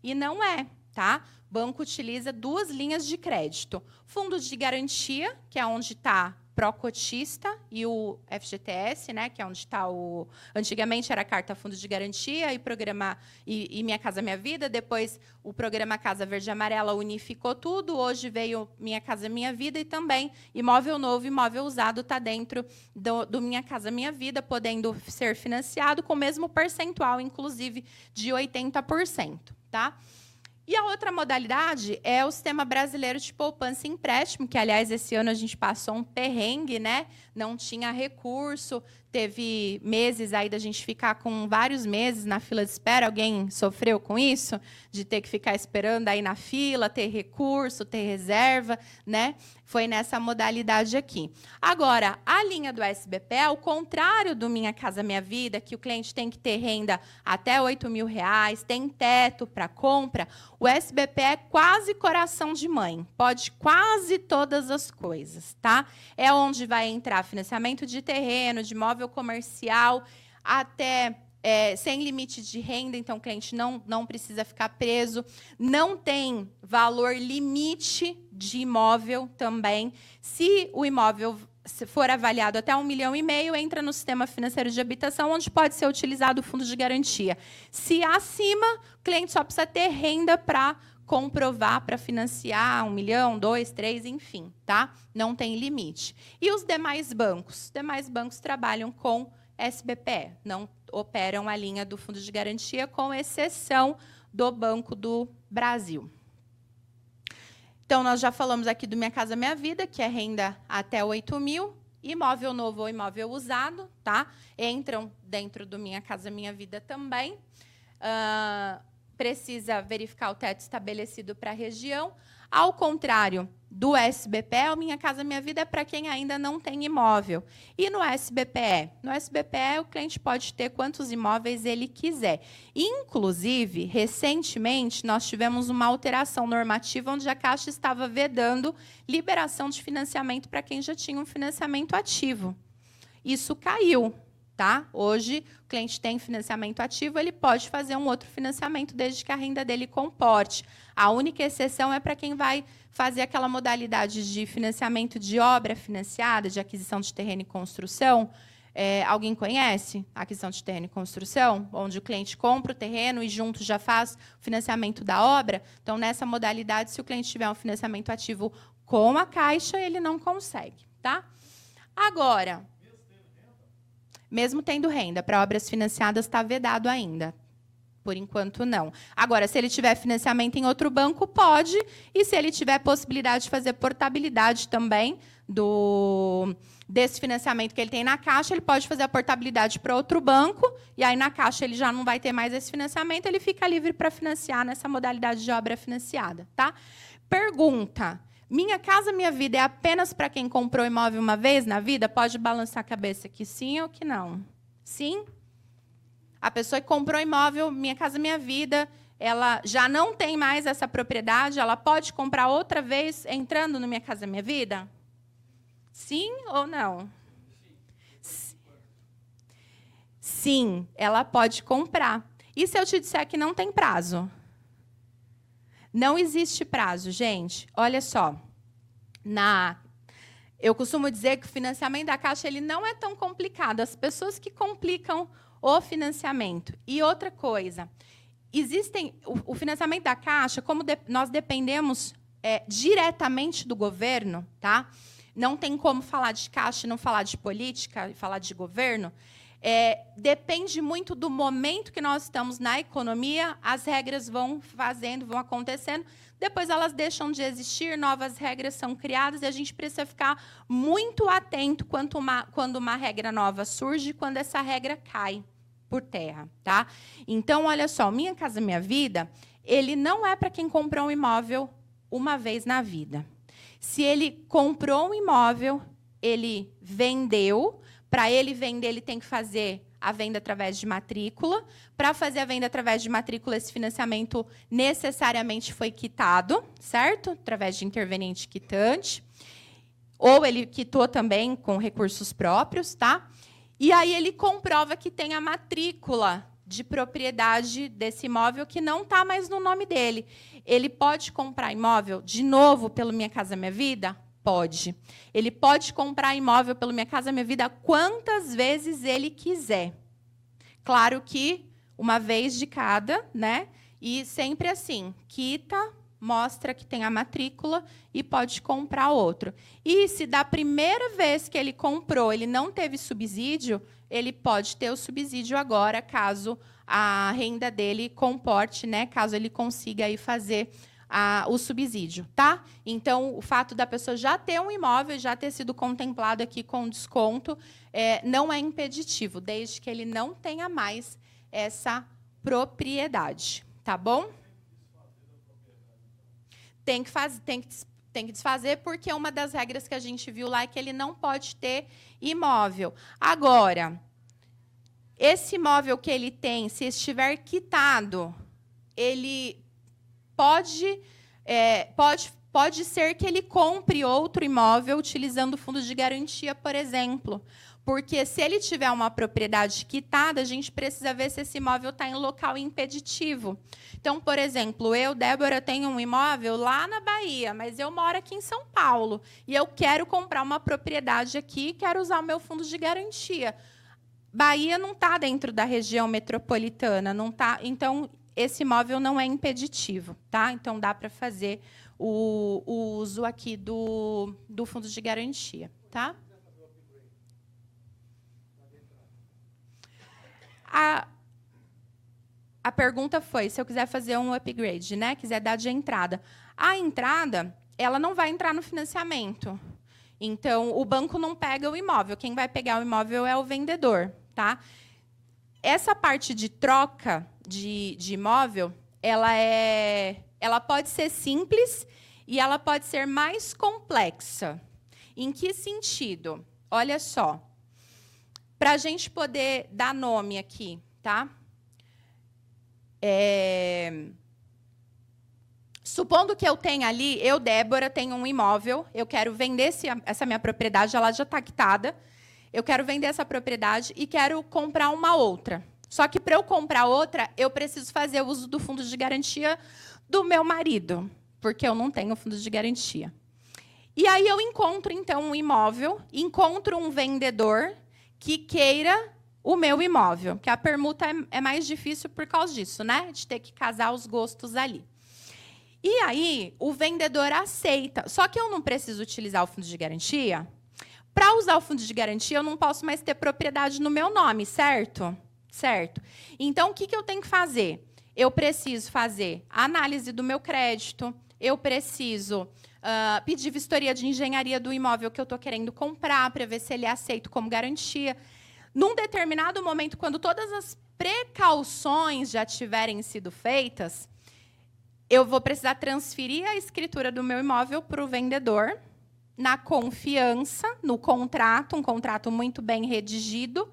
E não é. Tá? O banco utiliza duas linhas de crédito. Fundo de garantia, que é onde está pró-cotista e o FGTS, né, que é onde está o. Antigamente era carta fundo de garantia e programa e, e, Minha Casa Minha Vida. Depois o programa Casa Verde e Amarela unificou tudo. Hoje veio Minha Casa Minha Vida e também imóvel novo, imóvel usado está dentro do, do Minha Casa Minha Vida, podendo ser financiado com o mesmo percentual, inclusive de 80%, tá? E a outra modalidade é o Sistema Brasileiro de Poupança e Empréstimo, que, aliás, esse ano a gente passou um perrengue, né? Não tinha recurso, teve meses aí da gente ficar com vários meses na fila de espera. Alguém sofreu com isso? De ter que ficar esperando aí na fila, ter recurso, ter reserva, né? Foi nessa modalidade aqui. Agora, a linha do SBP, ao contrário do Minha Casa Minha Vida, que o cliente tem que ter renda até 8 mil reais, tem teto para compra, o SBP é quase coração de mãe. Pode quase todas as coisas, tá? É onde vai entrar financiamento de terreno, de imóvel comercial, até é, sem limite de renda, então o cliente não, não precisa ficar preso. Não tem valor limite de imóvel também. Se o imóvel for avaliado até um milhão e meio, entra no sistema financeiro de habitação, onde pode ser utilizado o fundo de garantia. Se acima, o cliente só precisa ter renda para comprovar para financiar um milhão, dois, três, enfim, tá? Não tem limite. E os demais bancos? Os demais bancos trabalham com SBPE, não operam a linha do fundo de garantia, com exceção do Banco do Brasil. Então, nós já falamos aqui do Minha Casa Minha Vida, que é renda até 8 mil. Imóvel novo ou imóvel usado, tá? Entram dentro do Minha Casa Minha Vida também. Uh, precisa verificar o teto estabelecido para a região. Ao contrário do SBPE, o Minha Casa Minha Vida é para quem ainda não tem imóvel. E no SBPE? No SBPE, o cliente pode ter quantos imóveis ele quiser. Inclusive, recentemente, nós tivemos uma alteração normativa onde a Caixa estava vedando liberação de financiamento para quem já tinha um financiamento ativo. Isso caiu. Tá? Hoje, o cliente tem financiamento ativo, ele pode fazer um outro financiamento desde que a renda dele comporte. A única exceção é para quem vai fazer aquela modalidade de financiamento de obra financiada, de aquisição de terreno e construção. É, alguém conhece a aquisição de terreno e construção? Onde o cliente compra o terreno e junto já faz o financiamento da obra? Então, nessa modalidade, se o cliente tiver um financiamento ativo com a Caixa, ele não consegue. Tá? Agora, mesmo tendo renda, para obras financiadas está vedado ainda. Por enquanto, não. Agora, se ele tiver financiamento em outro banco, pode. E se ele tiver possibilidade de fazer portabilidade também do desse financiamento que ele tem na Caixa, ele pode fazer a portabilidade para outro banco. E aí, na Caixa, ele já não vai ter mais esse financiamento, ele fica livre para financiar nessa modalidade de obra financiada. Tá? Pergunta. Minha casa, minha vida é apenas para quem comprou imóvel uma vez na vida? Pode balançar a cabeça que sim ou que não. Sim? A pessoa que comprou imóvel, minha casa, minha vida, ela já não tem mais essa propriedade, ela pode comprar outra vez entrando no minha casa, minha vida? Sim ou não? Sim, ela pode comprar. E se eu te disser que não tem prazo? Não existe prazo, gente. Olha só. Na eu costumo dizer que o financiamento da Caixa ele não é tão complicado. As pessoas que complicam o financiamento. E outra coisa, existem o, o financiamento da Caixa, como de, nós dependemos é, diretamente do governo, tá? Não tem como falar de Caixa e não falar de política e falar de governo. É, depende muito do momento que nós estamos na economia, as regras vão fazendo, vão acontecendo, depois elas deixam de existir, novas regras são criadas e a gente precisa ficar muito atento quando uma, quando uma regra nova surge, quando essa regra cai por terra, tá? Então, olha só, Minha Casa Minha Vida, ele não é para quem comprou um imóvel uma vez na vida. Se ele comprou um imóvel, ele vendeu, para ele vender, ele tem que fazer a venda através de matrícula. Para fazer a venda através de matrícula, esse financiamento necessariamente foi quitado, certo? Através de interveniente quitante. Ou ele quitou também com recursos próprios, tá? E aí ele comprova que tem a matrícula de propriedade desse imóvel que não está mais no nome dele. Ele pode comprar imóvel de novo pelo Minha Casa Minha Vida? Pode. Ele pode comprar imóvel pelo Minha Casa Minha Vida quantas vezes ele quiser. Claro que uma vez de cada, né? E sempre assim, quita, mostra que tem a matrícula e pode comprar outro. E se da primeira vez que ele comprou, ele não teve subsídio, ele pode ter o subsídio agora, caso a renda dele comporte, né? Caso ele consiga aí fazer a, o subsídio, tá? Então, o fato da pessoa já ter um imóvel, já ter sido contemplado aqui com desconto, é, não é impeditivo, desde que ele não tenha mais essa propriedade, tá bom? Tem que fazer, tem que tem que desfazer porque uma das regras que a gente viu lá é que ele não pode ter imóvel. Agora, esse imóvel que ele tem, se estiver quitado, ele pode, é, pode, pode ser que ele compre outro imóvel utilizando o fundo de garantia, por exemplo. Porque se ele tiver uma propriedade quitada, a gente precisa ver se esse imóvel está em local impeditivo. Então, por exemplo, eu, Débora, tenho um imóvel lá na Bahia, mas eu moro aqui em São Paulo. E eu quero comprar uma propriedade aqui, quero usar o meu fundo de garantia. Bahia não está dentro da região metropolitana, não tá. Então, esse imóvel não é impeditivo, tá? Então dá para fazer o, o, uso aqui do, do fundo de garantia, tá? A, a pergunta foi se eu quiser fazer um upgrade, né? Quiser dar de entrada. A entrada, ela não vai entrar no financiamento. Então, o banco não pega o imóvel. Quem vai pegar o imóvel é o vendedor, tá? Essa parte de troca de, de imóvel, ela, é, ela pode ser simples e ela pode ser mais complexa. Em que sentido? Olha só. Para a gente poder dar nome aqui, tá? É... Supondo que eu tenha ali, eu, Débora, tenho um imóvel, eu quero vender esse, essa minha propriedade, ela já está quitada eu quero vender essa propriedade e quero comprar uma outra. Só que para eu comprar outra, eu preciso fazer uso do fundo de garantia do meu marido, porque eu não tenho fundo de garantia. E aí eu encontro então um imóvel, encontro um vendedor que queira o meu imóvel, que a permuta é, é mais difícil por causa disso, né? De ter que casar os gostos ali. E aí o vendedor aceita. Só que eu não preciso utilizar o fundo de garantia. Para usar o fundo de garantia, eu não posso mais ter propriedade no meu nome, certo? Certo. Então, o que, que eu tenho que fazer? Eu preciso fazer análise do meu crédito, eu preciso uh, pedir vistoria de engenharia do imóvel que eu estou querendo comprar, para ver se ele é aceito como garantia. Num determinado momento, quando todas as precauções já tiverem sido feitas, eu vou precisar transferir a escritura do meu imóvel para o vendedor, na confiança, no contrato, um contrato muito bem redigido,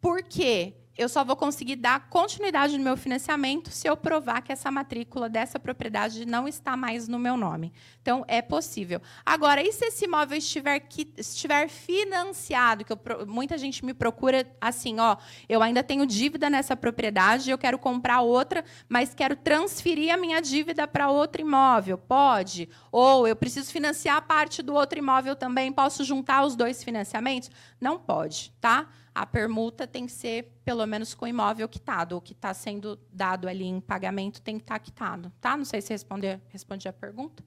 porque eu só vou conseguir dar continuidade no meu financiamento se eu provar que essa matrícula dessa propriedade não está mais no meu nome. Então, é possível. Agora, e se esse imóvel estiver, que, estiver financiado? Que eu, muita gente me procura assim, ó, eu ainda tenho dívida nessa propriedade, eu quero comprar outra, mas quero transferir a minha dívida para outro imóvel. Pode? Ou eu preciso financiar parte do outro imóvel também, posso juntar os dois financiamentos? Não pode, tá? A permuta tem que ser pelo menos com o imóvel quitado. O que está sendo dado ali em pagamento tem que estar tá quitado. Tá? Não sei se responder, respondi a pergunta.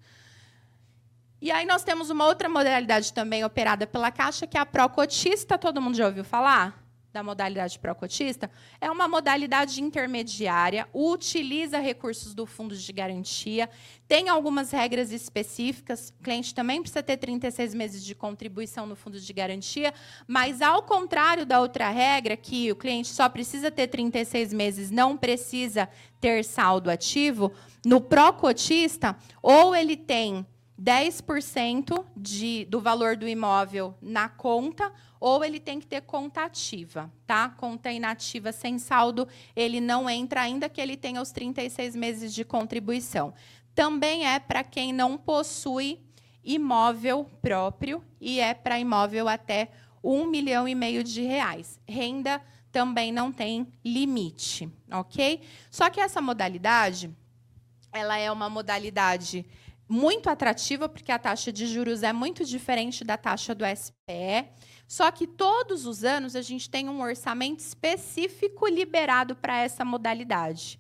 E aí nós temos uma outra modalidade também operada pela Caixa, que é a Procotista. Todo mundo já ouviu falar? Da modalidade pró-cotista, é uma modalidade intermediária, utiliza recursos do fundo de garantia, tem algumas regras específicas, o cliente também precisa ter 36 meses de contribuição no fundo de garantia, mas ao contrário da outra regra, que o cliente só precisa ter 36 meses, não precisa ter saldo ativo, no pró-cotista, ou ele tem 10% de, do valor do imóvel na conta, ou ele tem que ter conta ativa, tá? Conta inativa sem saldo, ele não entra ainda que ele tenha os 36 meses de contribuição. Também é para quem não possui imóvel próprio e é para imóvel até um milhão e meio de reais. Renda também não tem limite, ok? Só que essa modalidade, ela é uma modalidade muito atrativa, porque a taxa de juros é muito diferente da taxa do SPE. Só que todos os anos a gente tem um orçamento específico liberado para essa modalidade.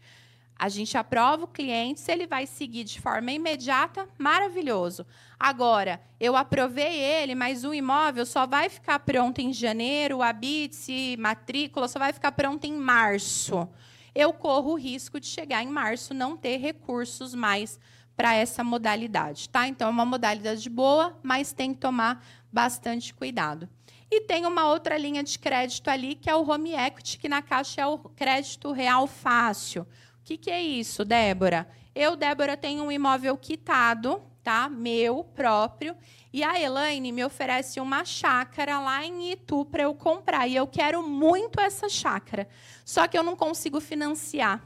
A gente aprova o cliente, se ele vai seguir de forma imediata, maravilhoso. Agora, eu aprovei ele, mas o imóvel só vai ficar pronto em janeiro, a BITS, matrícula, só vai ficar pronto em março. Eu corro o risco de chegar em março não ter recursos mais para essa modalidade, tá? Então é uma modalidade boa, mas tem que tomar bastante cuidado. E tem uma outra linha de crédito ali, que é o home equity, que na Caixa é o crédito real fácil. O que, que é isso, Débora? Eu, Débora, tenho um imóvel quitado, tá? Meu próprio, e a Elaine me oferece uma chácara lá em Itu para eu comprar. E eu quero muito essa chácara. Só que eu não consigo financiar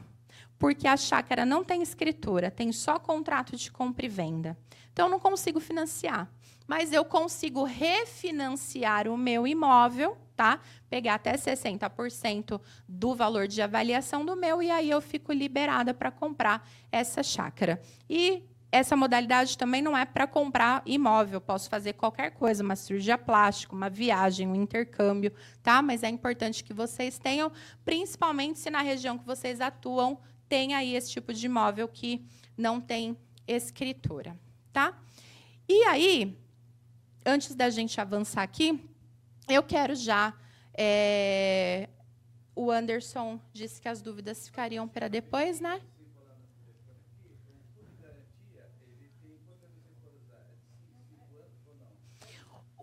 porque a chácara não tem escritura, tem só contrato de compra e venda. Então, eu não consigo financiar. Mas eu consigo refinanciar o meu imóvel, tá? Pegar até 60% do valor de avaliação do meu, e aí eu fico liberada para comprar essa chácara. E essa modalidade também não é para comprar imóvel, posso fazer qualquer coisa, uma cirurgia plástica, uma viagem, um intercâmbio, tá? Mas é importante que vocês tenham, principalmente se na região que vocês atuam tem aí esse tipo de imóvel que não tem escritura, tá? E aí, antes da gente avançar aqui, eu quero já. É, o Anderson disse que as dúvidas ficariam para depois, né?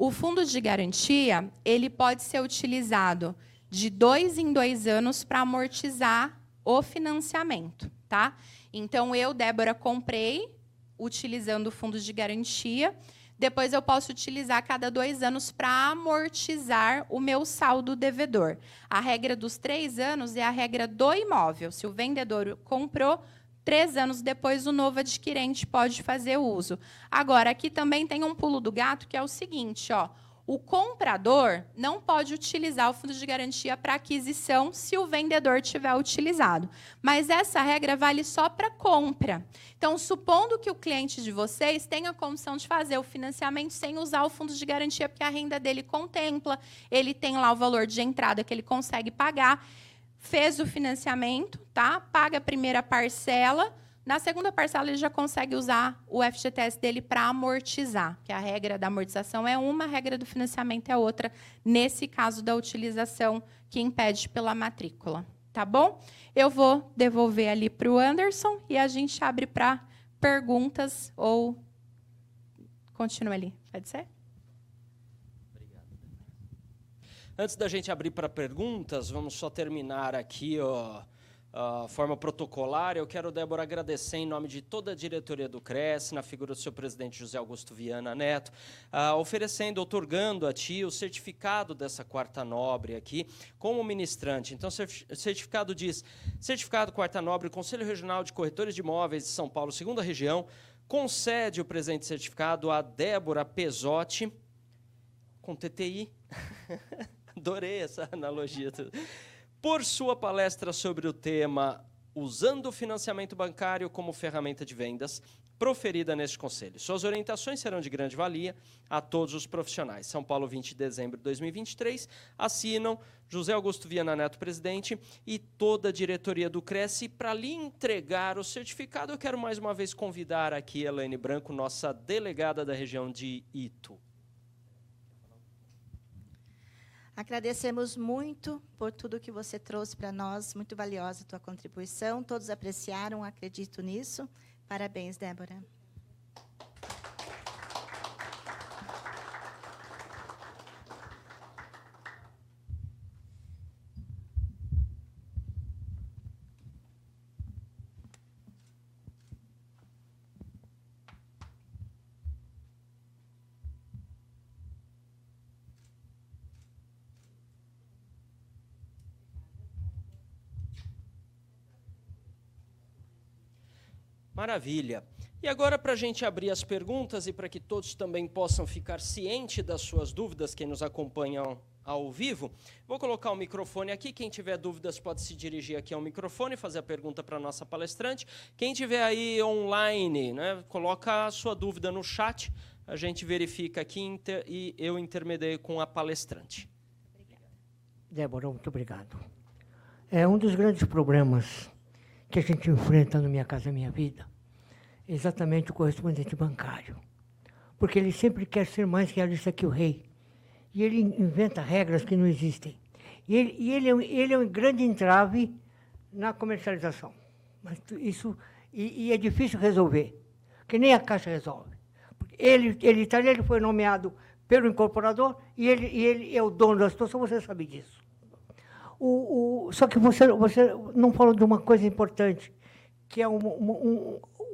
O fundo de garantia ele pode ser utilizado de dois em dois anos para amortizar o financiamento, tá? Então, eu, Débora, comprei utilizando o fundo de garantia. Depois, eu posso utilizar cada dois anos para amortizar o meu saldo devedor. A regra dos três anos é a regra do imóvel. Se o vendedor comprou, três anos depois, o novo adquirente pode fazer uso. Agora, aqui também tem um pulo do gato, que é o seguinte, ó. O comprador não pode utilizar o fundo de garantia para aquisição se o vendedor tiver utilizado. Mas essa regra vale só para compra. Então, supondo que o cliente de vocês tenha a condição de fazer o financiamento sem usar o fundo de garantia, porque a renda dele contempla, ele tem lá o valor de entrada que ele consegue pagar, fez o financiamento, tá? Paga a primeira parcela na segunda parcela, ele já consegue usar o FGTS dele para amortizar, que a regra da amortização é uma, a regra do financiamento é outra, nesse caso da utilização que impede pela matrícula. Tá bom? Eu vou devolver ali para o Anderson e a gente abre para perguntas ou continua ali. Pode ser? Antes da gente abrir para perguntas, vamos só terminar aqui, ó uh, forma protocolar. Eu quero, Débora, agradecer em nome de toda a diretoria do CRES, na figura do seu presidente José Augusto Viana Neto, uh, oferecendo, otorgando a ti o certificado dessa quarta nobre aqui como ministrante. Então, o certificado diz: Certificado Quarta Nobre, Conselho Regional de Corretores de Imóveis de São Paulo, segunda região, concede o presente certificado a Débora Pesotti, com TTI. Adorei essa analogia por sua palestra sobre o tema Usando o financiamento bancário como ferramenta de vendas, proferida neste conselho. Suas orientações serão de grande valia a todos os profissionais. São Paulo, 20 de dezembro de 2023. Assinam José Augusto Viana Neto, presidente, e toda a diretoria do Cresce. Para lhe entregar o certificado, eu quero mais uma vez convidar aqui Elaine Branco, nossa delegada da região de Itu. Agradecemos muito por tudo que você trouxe para nós, muito valiosa a tua contribuição. Todos apreciaram, acredito nisso. Parabéns, Débora. Maravilha. E agora, para a gente abrir as perguntas e para que todos também possam ficar cientes das suas dúvidas, quem nos acompanham ao vivo, vou colocar o microfone aqui. Quem tiver dúvidas pode se dirigir aqui ao microfone fazer a pergunta para a nossa palestrante. Quem tiver aí online, né, coloca a sua dúvida no chat, a gente verifica aqui e eu intermediei com a palestrante. Débora, muito obrigado. É um dos grandes problemas que a gente enfrenta no Minha Casa Minha Vida, exatamente o correspondente bancário. Porque ele sempre quer ser mais realista que o rei. E ele inventa regras que não existem. E ele, e ele, é, um, ele é um grande entrave na comercialização. Mas isso, e, e, é difícil resolver, que nem a Caixa resolve. Ele, ele, ele foi nomeado pelo incorporador e ele, e ele é o dono da situação, você sabe disso. O, o, só que você, você não falou de uma coisa importante, que é uma,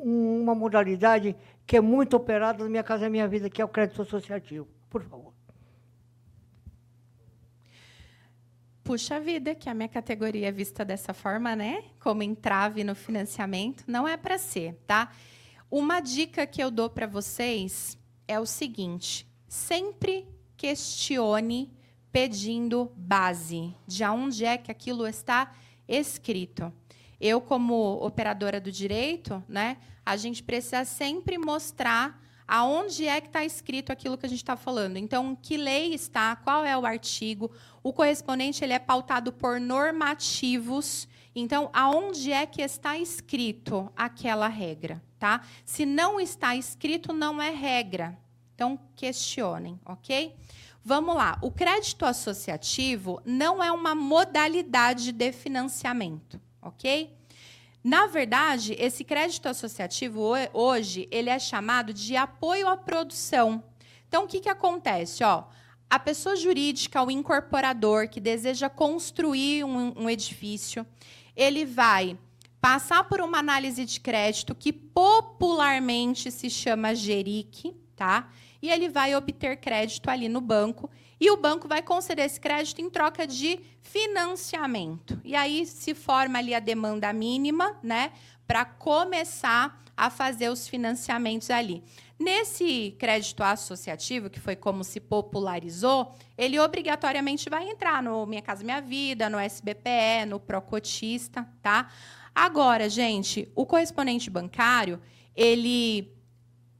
uma, modalidade que é muito operada na Minha Casa Minha Vida, que é o crédito associativo. Por favor. Puxa vida, que a minha categoria é vista dessa forma, né? Como entrave no financiamento, não é para ser, tá? Uma dica que eu dou para vocês é o seguinte: sempre questione pedindo base, de onde é que aquilo está escrito. Eu, como operadora do direito, né, a gente precisa sempre mostrar aonde é que está escrito aquilo que a gente está falando. Então, que lei está, qual é o artigo. O correspondente ele é pautado por normativos. Então, aonde é que está escrito aquela regra? Tá? Se não está escrito, não é regra. Então, questionem, ok? Vamos lá. O crédito associativo não é uma modalidade de financiamento, ok? Na verdade, esse crédito associativo hoje ele é chamado de apoio à produção. Então, o que, que acontece? Ó, a pessoa jurídica, o incorporador que deseja construir um, um edifício, ele vai passar por uma análise de crédito que popularmente se chama GERIC, tá? e ele vai obter crédito ali no banco e o banco vai conceder esse crédito em troca de financiamento. E aí se forma ali a demanda mínima, né, para começar a fazer os financiamentos ali. Nesse crédito associativo, que foi como se popularizou, ele obrigatoriamente vai entrar no Minha Casa Minha Vida, no SBPE, no Procotista, tá? Agora, gente, o correspondente bancário, ele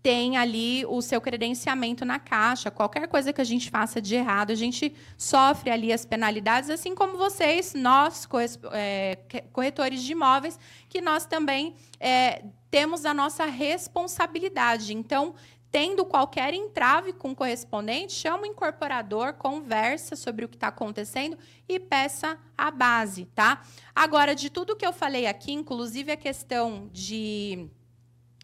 tem ali o seu credenciamento na caixa. Qualquer coisa que a gente faça de errado, a gente sofre ali as penalidades, assim como vocês, nós, é, corretores de imóveis, que nós também é, temos a nossa responsabilidade. Então, tendo qualquer entrave com o correspondente, chama o incorporador, conversa sobre o que está acontecendo e peça a base, tá? Agora, de tudo que eu falei aqui, inclusive a questão de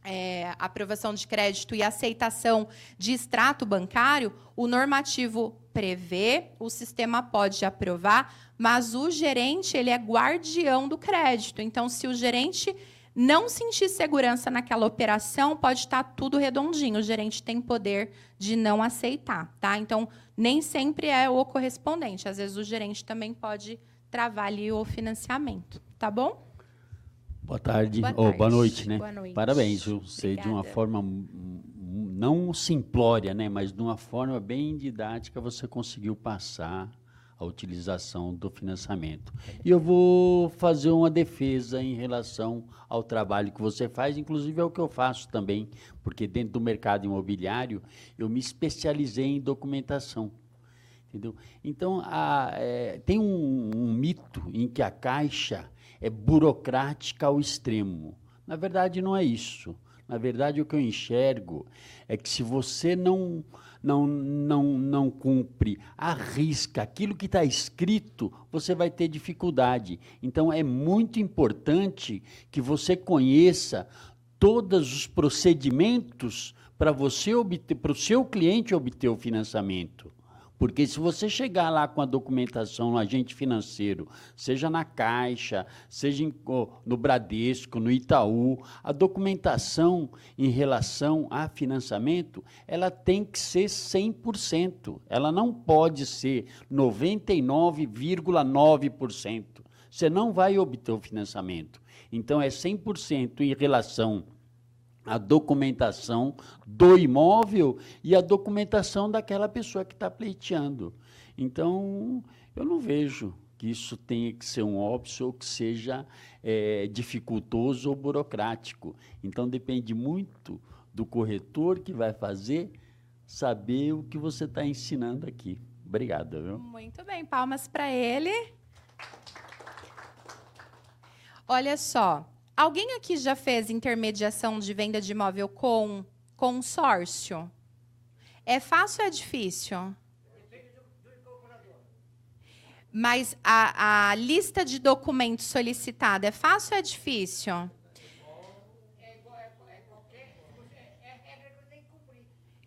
é, aprovação de crédito e aceitação de extrato bancário, o normativo prevê, o sistema pode aprovar, mas o gerente ele é guardião do crédito. Então, se o gerente não sentir segurança naquela operação, pode estar tudo redondinho. O gerente tem poder de não aceitar, tá? Então, nem sempre é o correspondente. Às vezes o gerente também pode travar ali o financiamento, tá bom? Boa tarde, boa, oh, boa noite, né? Boa noite. Parabéns, você de uma forma não simplória, né, mas de uma forma bem didática você conseguiu passar a utilização do financiamento. E eu vou fazer uma defesa em relação ao trabalho que você faz, inclusive é o que eu faço também, porque dentro do mercado imobiliário eu me especializei em documentação. Entendeu? Então, a, é, tem um, um mito em que a Caixa é burocrática ao extremo. Na verdade, não é isso. Na verdade, o que eu enxergo é que se você não não não não cumpre, arrisca aquilo que está escrito, você vai ter dificuldade. Então, é muito importante que você conheça todos os procedimentos para você obter, para o seu cliente obter o financiamento. Porque se você chegar lá com a documentação no agente financeiro, seja na Caixa, seja em, no Bradesco, no Itaú, a documentação em relação a financiamento, ela tem que ser 100%. Ela não pode ser 99,9%. Você não vai obter o financiamento. Então, é 100% em relação a documentação do imóvel e a documentação daquela pessoa que está pleiteando. Então, eu não vejo que isso tenha que ser um óbvio ou que seja é, dificultoso ou burocrático. Então, depende muito do corretor que vai fazer saber o que você está ensinando aqui. Obrigado. Viu? Muito bem, palmas para ele. Olha só, Alguém aqui já fez intermediação de venda de imóvel com consórcio? É fácil ou é difícil? Mas a, a lista de documentos solicitada é fácil ou é difícil?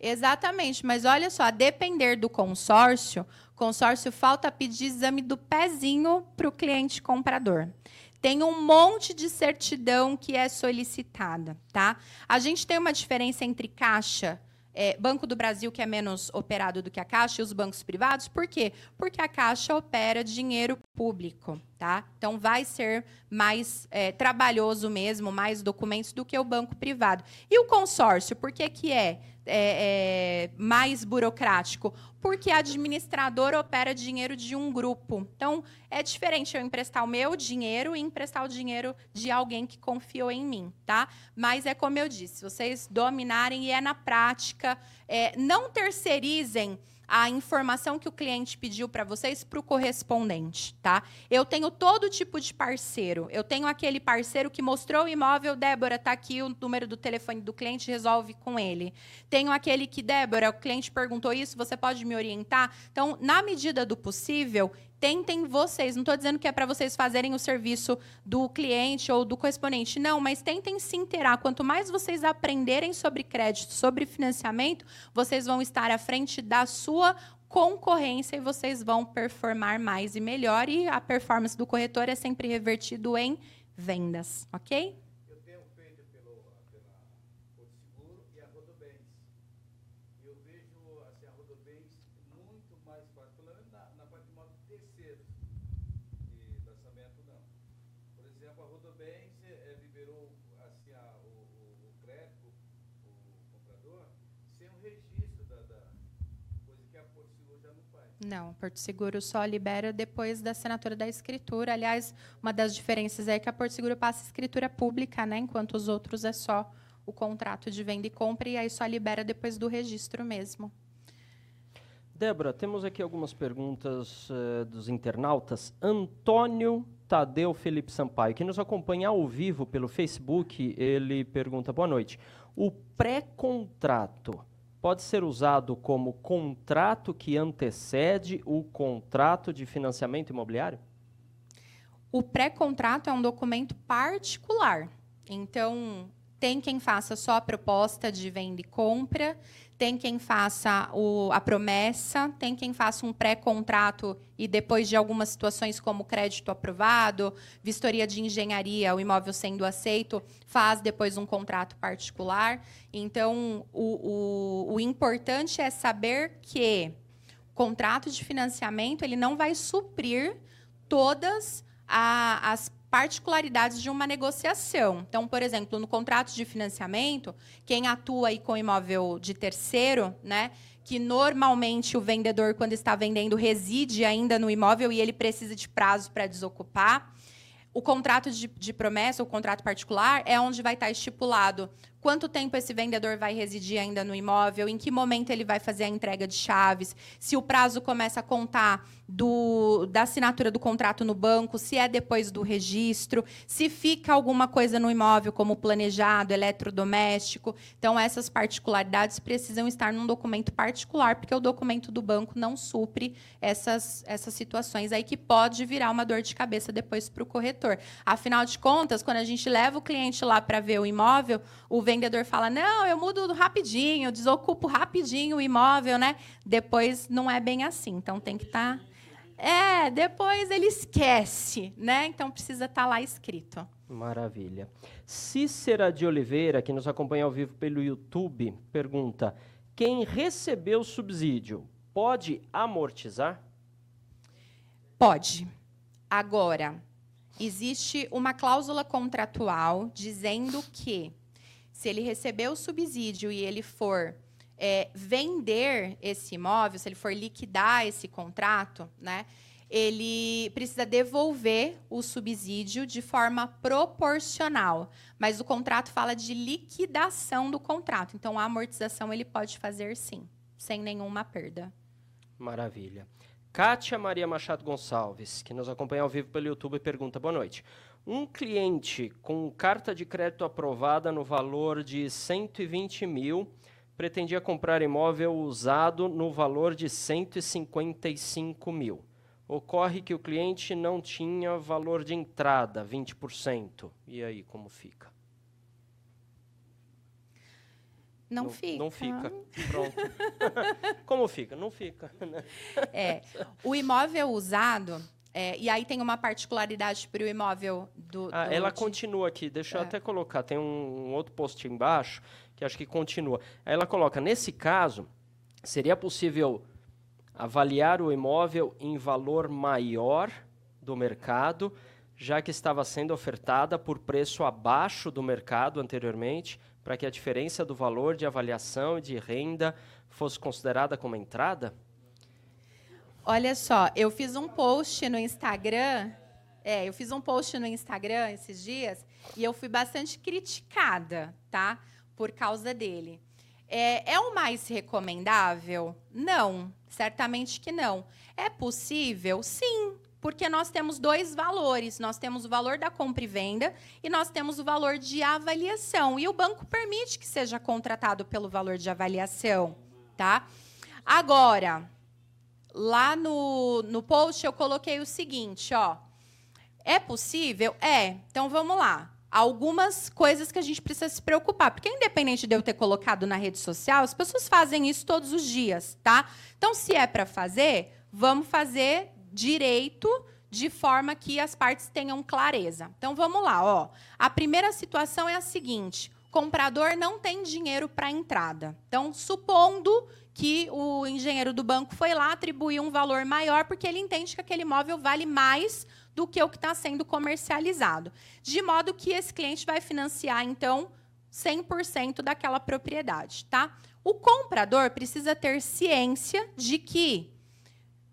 Exatamente, mas olha só, a depender do consórcio, consórcio falta pedir exame do pezinho para o cliente comprador tem um monte de certidão que é solicitada, tá? A gente tem uma diferença entre caixa, é, Banco do Brasil, que é menos operado do que a Caixa, e os bancos privados. Por quê? Porque a Caixa opera dinheiro público, tá? Então vai ser mais é, trabalhoso mesmo, mais documentos do que o banco privado. E o consórcio, por que, que é? é, é, mais burocrático? Porque a administradora opera dinheiro de um grupo. Então, é diferente eu emprestar o meu dinheiro e emprestar o dinheiro de alguém que confiou em mim, tá? Mas é como eu disse, vocês dominarem e é na prática, é, não terceirizem a informação que o cliente pediu para vocês para o correspondente, tá? Eu tenho todo tipo de parceiro. Eu tenho aquele parceiro que mostrou o imóvel, Débora, tá aqui o número do telefone do cliente, resolve com ele. Tenho aquele que, Débora, o cliente perguntou isso, você pode me orientar? Então, na medida do possível, tentem vocês. Não estou dizendo que é para vocês fazerem o serviço do cliente ou do correspondente. Não, mas tentem se inteirar. Quanto mais vocês aprenderem sobre crédito, sobre financiamento, vocês vão estar à frente da sua concorrência e vocês vão performar mais e melhor. E a performance do corretor é sempre revertido em vendas, ok? Rodobens é, liberou assim, a, o, o, crédito, o comprador, Não, Porto Seguro só libera depois da assinatura da escritura. Aliás, uma das diferenças é que a Porto Seguro passa escritura pública, né? enquanto os outros é só o contrato de venda e compra, e aí só libera depois do registro mesmo. Débora, temos aqui algumas perguntas uh, dos internautas. Antônio Tadeu Felipe Sampaio, que nos acompanha ao vivo pelo Facebook, ele pergunta: boa noite. O pré-contrato pode ser usado como contrato que antecede o contrato de financiamento imobiliário? O pré-contrato é um documento particular. Então, tem quem faça só a proposta de venda e compra, tem quem faça o, a promessa, tem quem faça um pré-contrato e depois de algumas situações como crédito aprovado, vistoria de engenharia, o imóvel sendo aceito, faz depois um contrato particular. Então, o, o, o importante é saber que o contrato de financiamento ele não vai suprir todas a, as particularidades de uma negociação. Então, por exemplo, no contrato de financiamento, quem atua aí com imóvel de terceiro, né, que normalmente o vendedor, quando está vendendo, reside ainda no imóvel e ele precisa de prazo para desocupar. O contrato de, de promessa, o contrato particular, é onde vai estar estipulado quanto tempo esse vendedor vai residir ainda no imóvel, em que momento ele vai fazer a entrega de chaves, se o prazo começa a contar do, da assinatura do contrato no banco, se é depois do registro, se fica alguma coisa no imóvel, como planejado, eletrodoméstico. Então, essas particularidades precisam estar num documento particular, porque o documento do banco não supre essas, essas situações aí que pode virar uma dor de cabeça depois para o corretor. Afinal de contas, quando a gente leva o cliente lá para ver o imóvel, o vendedor vendedor fala: não, eu mudo rapidinho, desocupo rapidinho o imóvel, né? Depois não é bem assim. Então tem que estar. Tá... É, depois ele esquece, né? Então precisa estar tá lá escrito. Maravilha. Cícera de Oliveira, que nos acompanha ao vivo pelo YouTube, pergunta: quem recebeu subsídio pode amortizar? Pode. Agora, existe uma cláusula contratual dizendo que se ele receber o subsídio e ele for é, vender esse imóvel, se ele for liquidar esse contrato, né, ele precisa devolver o subsídio de forma proporcional. Mas o contrato fala de liquidação do contrato. Então, a amortização ele pode fazer sim, sem nenhuma perda. Maravilha. Kátia Maria Machado Gonçalves, que nos acompanha ao vivo pelo YouTube, pergunta: Boa noite. Um cliente com carta de crédito aprovada no valor de 120 mil pretendia comprar imóvel usado no valor de 155 mil. Ocorre que o cliente não tinha valor de entrada, 20%. E aí, como fica? Não, não, fica. Não fica. Pronto. como fica? Não fica. Né? É. O imóvel usado, é, e aí tem uma particularidade para o imóvel do. Ah, do ela de... continua aqui, deixa é. eu até colocar. Tem um, um outro post embaixo que acho que continua. Ela coloca: nesse caso, seria possível avaliar o imóvel em valor maior do mercado, já que estava sendo ofertada por preço abaixo do mercado anteriormente, para que a diferença do valor de avaliação e de renda fosse considerada como entrada? Olha só, eu fiz um post no Instagram. É, eu fiz um post no Instagram esses dias e eu fui bastante criticada, tá? Por causa dele. É, é o mais recomendável? Não, certamente que não. É possível? Sim, porque nós temos dois valores. Nós temos o valor da compra e venda e nós temos o valor de avaliação. E o banco permite que seja contratado pelo valor de avaliação, tá? Agora, lá no, no post eu coloquei o seguinte, ó. É possível? É. Então vamos lá. Algumas coisas que a gente precisa se preocupar, porque independente de eu ter colocado na rede social, as pessoas fazem isso todos os dias, tá? Então, se é para fazer, vamos fazer direito de forma que as partes tenham clareza. Então vamos lá, ó. A primeira situação é a seguinte: comprador não tem dinheiro para entrada. Então, supondo que o engenheiro do banco foi lá, atribuiu um valor maior, porque ele entende que aquele imóvel vale mais do que o que está sendo comercializado. De modo que esse cliente vai financiar, então, 100% daquela propriedade. Tá? O comprador precisa ter ciência de que,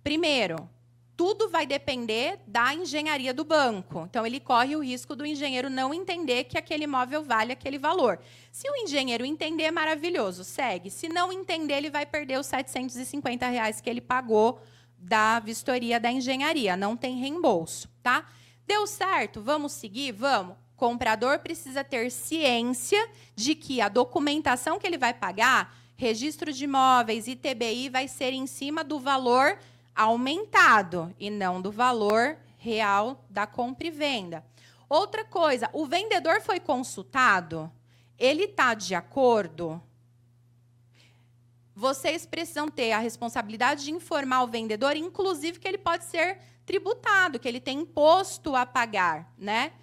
primeiro, tudo vai depender da engenharia do banco. Então, ele corre o risco do engenheiro não entender que aquele imóvel vale aquele valor. Se o engenheiro entender, maravilhoso, segue. Se não entender, ele vai perder os 750 reais que ele pagou da vistoria da engenharia. Não tem reembolso, tá? Deu certo? Vamos seguir? Vamos. Comprador precisa ter ciência de que a documentação que ele vai pagar, registro de imóveis, ITBI, vai ser em cima do valor aumentado e não do valor real da compra e venda. Outra coisa, o vendedor foi consultado, ele está de acordo? Vocês precisam ter a responsabilidade de informar o vendedor, inclusive que ele pode ser tributado, que ele tem imposto a pagar, né?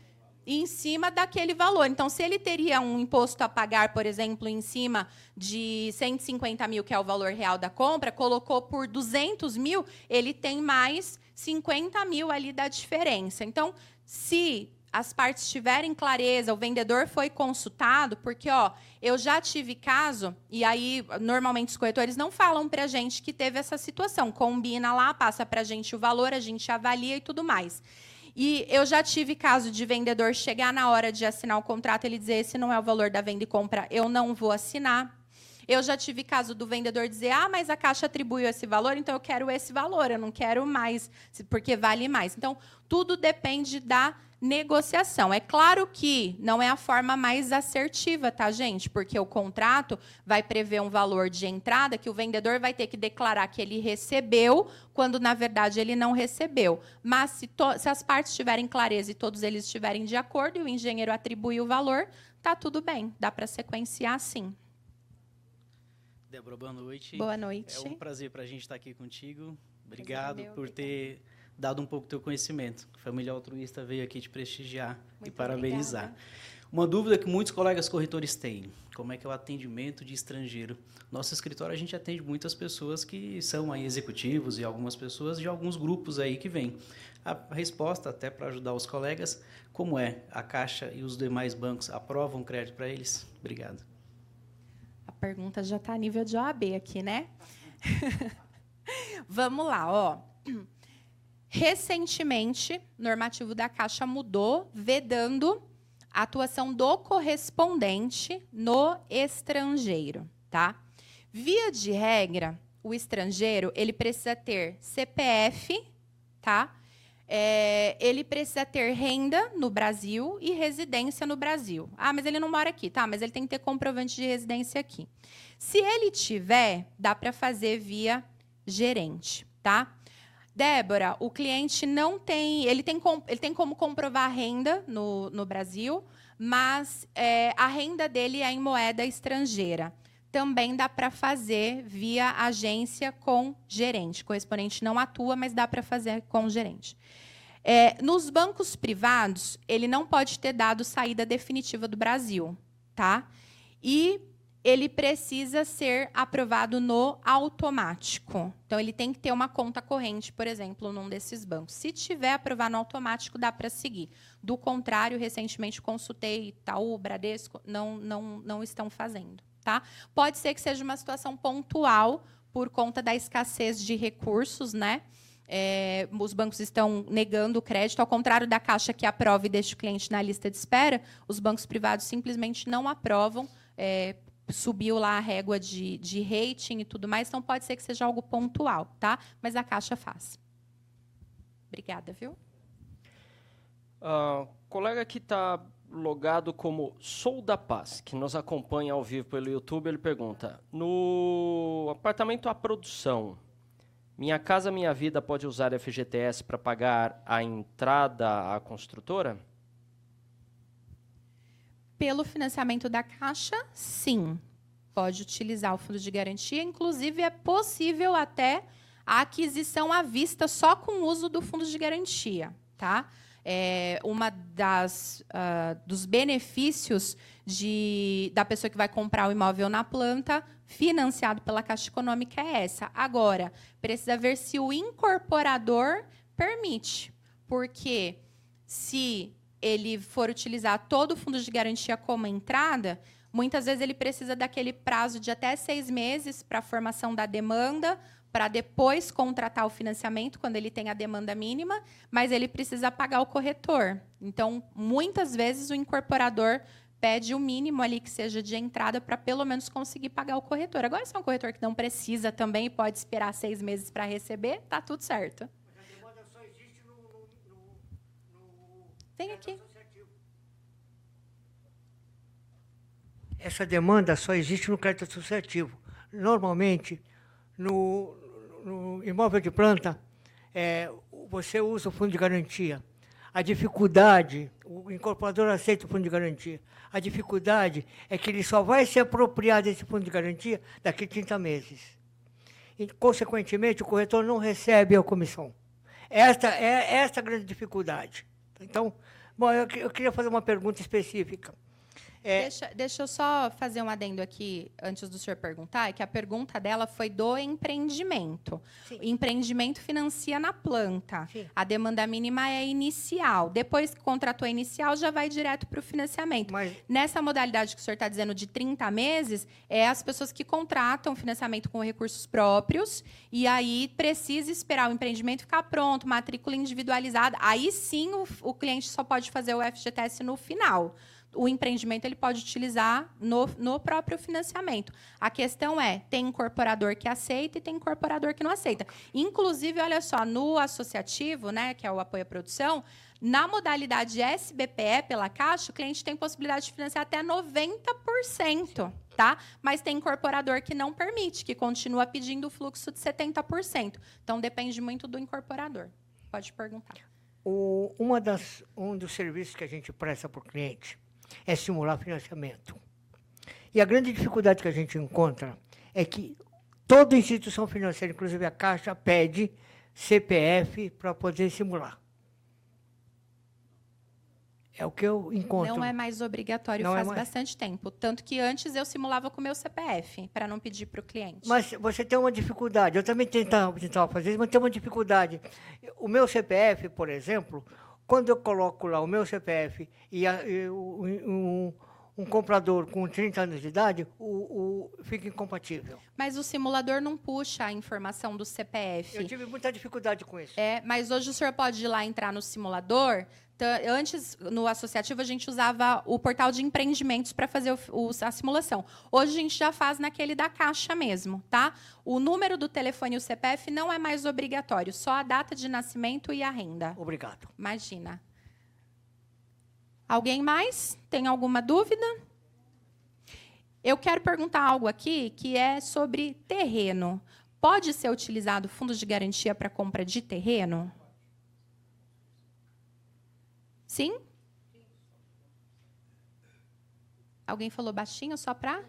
Em cima daquele valor. Então, se ele teria um imposto a pagar, por exemplo, em cima de 150 mil, que é o valor real da compra, colocou por 200 mil, ele tem mais 50 mil ali da diferença. Então, se as partes tiverem clareza, o vendedor foi consultado, porque ó, eu já tive caso, e aí normalmente os corretores não falam para a gente que teve essa situação, combina lá, passa para a gente o valor, a gente avalia e tudo mais. E eu já tive caso de vendedor chegar na hora de assinar o contrato, ele dizer: esse não é o valor da venda e compra, eu não vou assinar. Eu já tive caso do vendedor dizer: ah, mas a Caixa atribuiu esse valor, então eu quero esse valor, eu não quero mais, porque vale mais. Então, tudo depende da negociação. É claro que não é a forma mais assertiva, tá, gente? Porque o contrato vai prever um valor de entrada que o vendedor vai ter que declarar que ele recebeu, quando na verdade ele não recebeu. Mas se, se as partes tiverem clareza e todos eles estiverem de acordo e o engenheiro atribuir o valor, tá tudo bem, dá para sequenciar sim. Débora, boa noite. Boa noite. É um prazer para a gente estar aqui contigo. Obrigado por ter dado um pouco do teu conhecimento. A família altruísta veio aqui te prestigiar Muito e parabenizar. Obrigada. Uma dúvida que muitos colegas corretores têm: como é que é o atendimento de estrangeiro? Nosso escritório a gente atende muitas pessoas que são aí executivos e algumas pessoas de alguns grupos aí que vêm. A resposta, até para ajudar os colegas, como é? A Caixa e os demais bancos aprovam crédito para eles? Obrigado. A pergunta já está a nível de OAB aqui, né? Vamos lá, ó. Recentemente, o normativo da Caixa mudou, vedando a atuação do correspondente no estrangeiro, tá? Via de regra, o estrangeiro ele precisa ter CPF, tá? É, ele precisa ter renda no Brasil e residência no Brasil. Ah, mas ele não mora aqui, tá? Mas ele tem que ter comprovante de residência aqui. Se ele tiver, dá para fazer via gerente, tá? Débora, o cliente não tem. Ele tem, ele tem como comprovar a renda no, no Brasil, mas é, a renda dele é em moeda estrangeira. Também dá para fazer via agência com gerente. Correspondente não atua, mas dá para fazer com gerente. É, nos bancos privados, ele não pode ter dado saída definitiva do Brasil, tá? E ele precisa ser aprovado no automático. Então, ele tem que ter uma conta corrente, por exemplo, num desses bancos. Se tiver aprovado no automático, dá para seguir. Do contrário, recentemente consultei Itaú, Bradesco, não, não, não estão fazendo. Tá? Pode ser que seja uma situação pontual por conta da escassez de recursos, né? É, os bancos estão negando o crédito, ao contrário da Caixa que aprova e deixa o cliente na lista de espera, os bancos privados simplesmente não aprovam é, subiu lá a régua de, de rating e tudo mais, então pode ser que seja algo pontual, tá? Mas a Caixa faz. Obrigada, viu? Uh, colega que está logado como Sou da Paz, que nos acompanha ao vivo pelo YouTube, ele pergunta: No apartamento à produção, Minha Casa Minha Vida pode usar FGTS para pagar a entrada à construtora? Pelo financiamento da Caixa, sim. Pode utilizar o fundo de garantia. Inclusive, é possível até a aquisição à vista só com o uso do fundo de garantia. Tá? É, uma das uh, dos benefícios de, da pessoa que vai comprar o imóvel na planta financiado pela Caixa Econômica é essa. Agora, precisa ver se o incorporador permite, porque se ele for utilizar todo o fundo de garantia como entrada, Muitas vezes ele precisa daquele prazo de até seis meses para a formação da demanda, para depois contratar o financiamento quando ele tem a demanda mínima, mas ele precisa pagar o corretor. Então, muitas vezes o incorporador pede o mínimo ali que seja de entrada para pelo menos conseguir pagar o corretor. Agora, se é um corretor que não precisa também e pode esperar seis meses para receber, tá tudo certo. Mas a demanda só existe no, no, no Vem aqui. Essa demanda só existe no crédito associativo. Normalmente, no, no imóvel de planta, é, você usa o fundo de garantia. A dificuldade, o incorporador aceita o fundo de garantia. A dificuldade é que ele só vai se apropriar desse fundo de garantia daqui a 30 meses. E, consequentemente, o corretor não recebe a comissão. Esta é esta a grande dificuldade. Então, bom, eu, eu queria fazer uma pergunta específica. É... Deixa, deixa, eu só fazer um adendo aqui antes do senhor perguntar, é que a pergunta dela foi do empreendimento. Sim. O empreendimento financia na planta. Sim. A demanda mínima é inicial. Depois que contratou a inicial, já vai direto para o financiamento. Mas... Nessa modalidade que o senhor está dizendo de 30 meses, é as pessoas que contratam financiamento com recursos próprios e aí precisa esperar o empreendimento ficar pronto, matrícula individualizada. Aí sim o, o cliente só pode fazer o FGTS no final o empreendimento ele pode utilizar no, no próprio financiamento. A questão é, tem incorporador que aceita e tem incorporador que não aceita. Inclusive, olha só, no associativo, né, que é o apoio à produção, na modalidade SBPE pela Caixa, o cliente tem possibilidade de financiar até 90%, tá? Mas tem incorporador que não permite, que continua pedindo o fluxo de 70%. Então depende muito do incorporador. Pode perguntar. O, uma das, um dos serviços que a gente presta para o cliente é simular financiamento. E a grande dificuldade que a gente encontra é que toda instituição financeira, inclusive a Caixa, pede CPF para poder simular. É o que eu encontro. Não é mais obrigatório não é faz é mais... bastante tempo. Tanto que antes eu simulava com o meu CPF, para não pedir para o cliente. Mas você tem uma dificuldade. Eu também tentava, tentava fazer isso, mas tem uma dificuldade. O meu CPF, por exemplo, quando eu coloco lá o meu CPF e, a, e um, um, comprador com 30 anos de idade, o, o, fica incompatível. Mas o simulador não puxa a informação do CPF. Eu tive muita dificuldade com isso. É, mas hoje o senhor pode ir lá entrar no simulador, Antes, no associativo, a gente usava o portal de empreendimentos para fazer o, o, a simulação. Hoje, a gente já faz naquele da caixa mesmo. tá? O número do telefone e o CPF não é mais obrigatório, só a data de nascimento e a renda. Obrigado. Imagina. Alguém mais? Tem alguma dúvida? Eu quero perguntar algo aqui que é sobre terreno. Pode ser utilizado fundos de garantia para compra de terreno? Sim? Alguém falou baixinho só para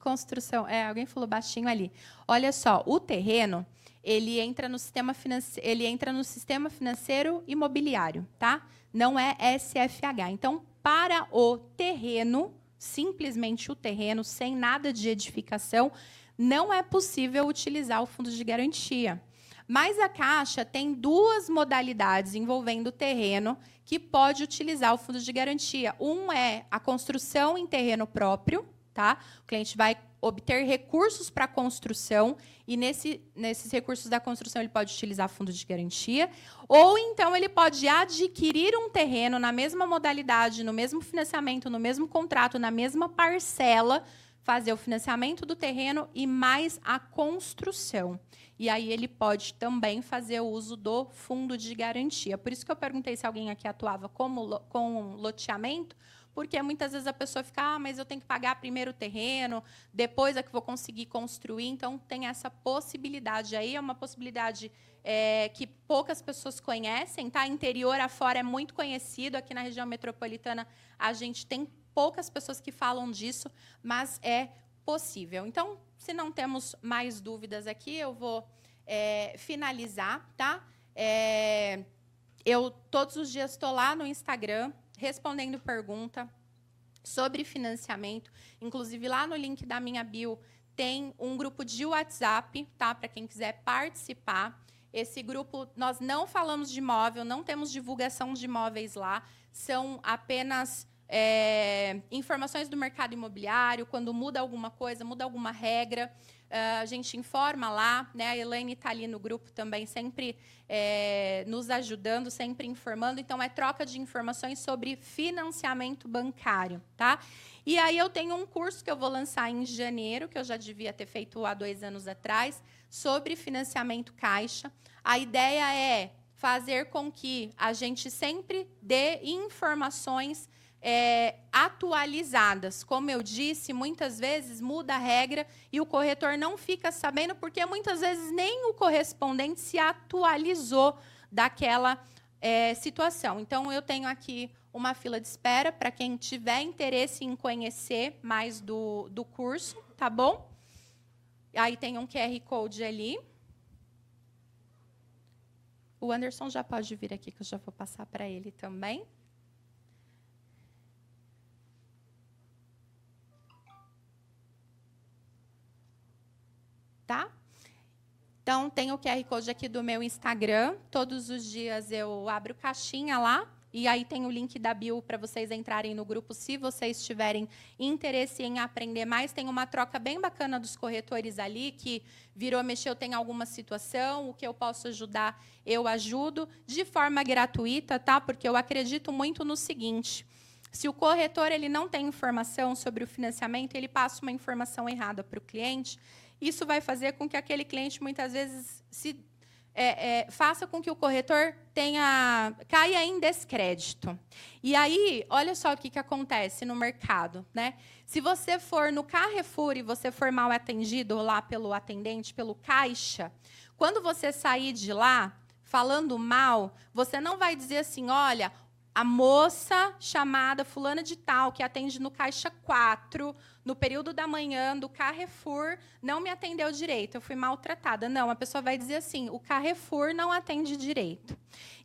construção? É, alguém falou baixinho ali. Olha só, o terreno ele entra no sistema financeiro, ele entra no sistema financeiro imobiliário, tá? Não é SFH. Então, para o terreno, simplesmente o terreno, sem nada de edificação, não é possível utilizar o fundo de garantia. Mas a Caixa tem duas modalidades envolvendo o terreno que pode utilizar o fundo de garantia. Um é a construção em terreno próprio, tá? O cliente vai obter recursos para a construção e nesse, nesses recursos da construção ele pode utilizar fundo de garantia, ou então ele pode adquirir um terreno na mesma modalidade, no mesmo financiamento, no mesmo contrato, na mesma parcela, fazer o financiamento do terreno e mais a construção e aí ele pode também fazer o uso do fundo de garantia. Por isso que eu perguntei se alguém aqui atuava como, com loteamento, porque muitas vezes a pessoa fica, ah, mas eu tenho que pagar primeiro o terreno, depois é que vou conseguir construir. Então, tem essa possibilidade aí, é uma possibilidade é, que poucas pessoas conhecem, tá? Interior afora é muito conhecido, aqui na região metropolitana a gente tem poucas pessoas que falam disso, mas é possível. Então, se não temos mais dúvidas aqui, eu vou é, finalizar, tá? É, eu todos os dias estou lá no Instagram respondendo pergunta sobre financiamento. Inclusive, lá no link da minha bio tem um grupo de WhatsApp, tá? Para quem quiser participar. Esse grupo, nós não falamos de imóvel, não temos divulgação de imóveis lá, são apenas é, informações do mercado imobiliário, quando muda alguma coisa, muda alguma regra, uh, a gente informa lá. Né? A Elaine está ali no grupo também, sempre é, nos ajudando, sempre informando. Então, é troca de informações sobre financiamento bancário. Tá? E aí eu tenho um curso que eu vou lançar em janeiro, que eu já devia ter feito há dois anos atrás, sobre financiamento caixa. A ideia é fazer com que a gente sempre dê informações é, atualizadas. Como eu disse, muitas vezes muda a regra e o corretor não fica sabendo, porque muitas vezes nem o correspondente se atualizou daquela é, situação. Então, eu tenho aqui uma fila de espera para quem tiver interesse em conhecer mais do, do curso, tá bom? Aí tem um QR Code ali. O Anderson já pode vir aqui, que eu já vou passar para ele também. Tá? Então, tem o QR Code aqui do meu Instagram. Todos os dias eu abro caixinha lá. E aí tem o link da bio para vocês entrarem no grupo, se vocês tiverem interesse em aprender mais. Tem uma troca bem bacana dos corretores ali, que virou, mexeu, tem alguma situação, o que eu posso ajudar, eu ajudo, de forma gratuita, tá? Porque eu acredito muito no seguinte. Se o corretor ele não tem informação sobre o financiamento, ele passa uma informação errada para o cliente, isso vai fazer com que aquele cliente muitas vezes se é, é, faça com que o corretor tenha caia em descrédito. E aí, olha só o que, que acontece no mercado, né? Se você for no Carrefour e você for mal atendido lá pelo atendente, pelo caixa, quando você sair de lá falando mal, você não vai dizer assim, olha, a moça chamada fulana de tal que atende no caixa 4 no período da manhã do Carrefour não me atendeu direito, eu fui maltratada. Não, a pessoa vai dizer assim: o Carrefour não atende direito.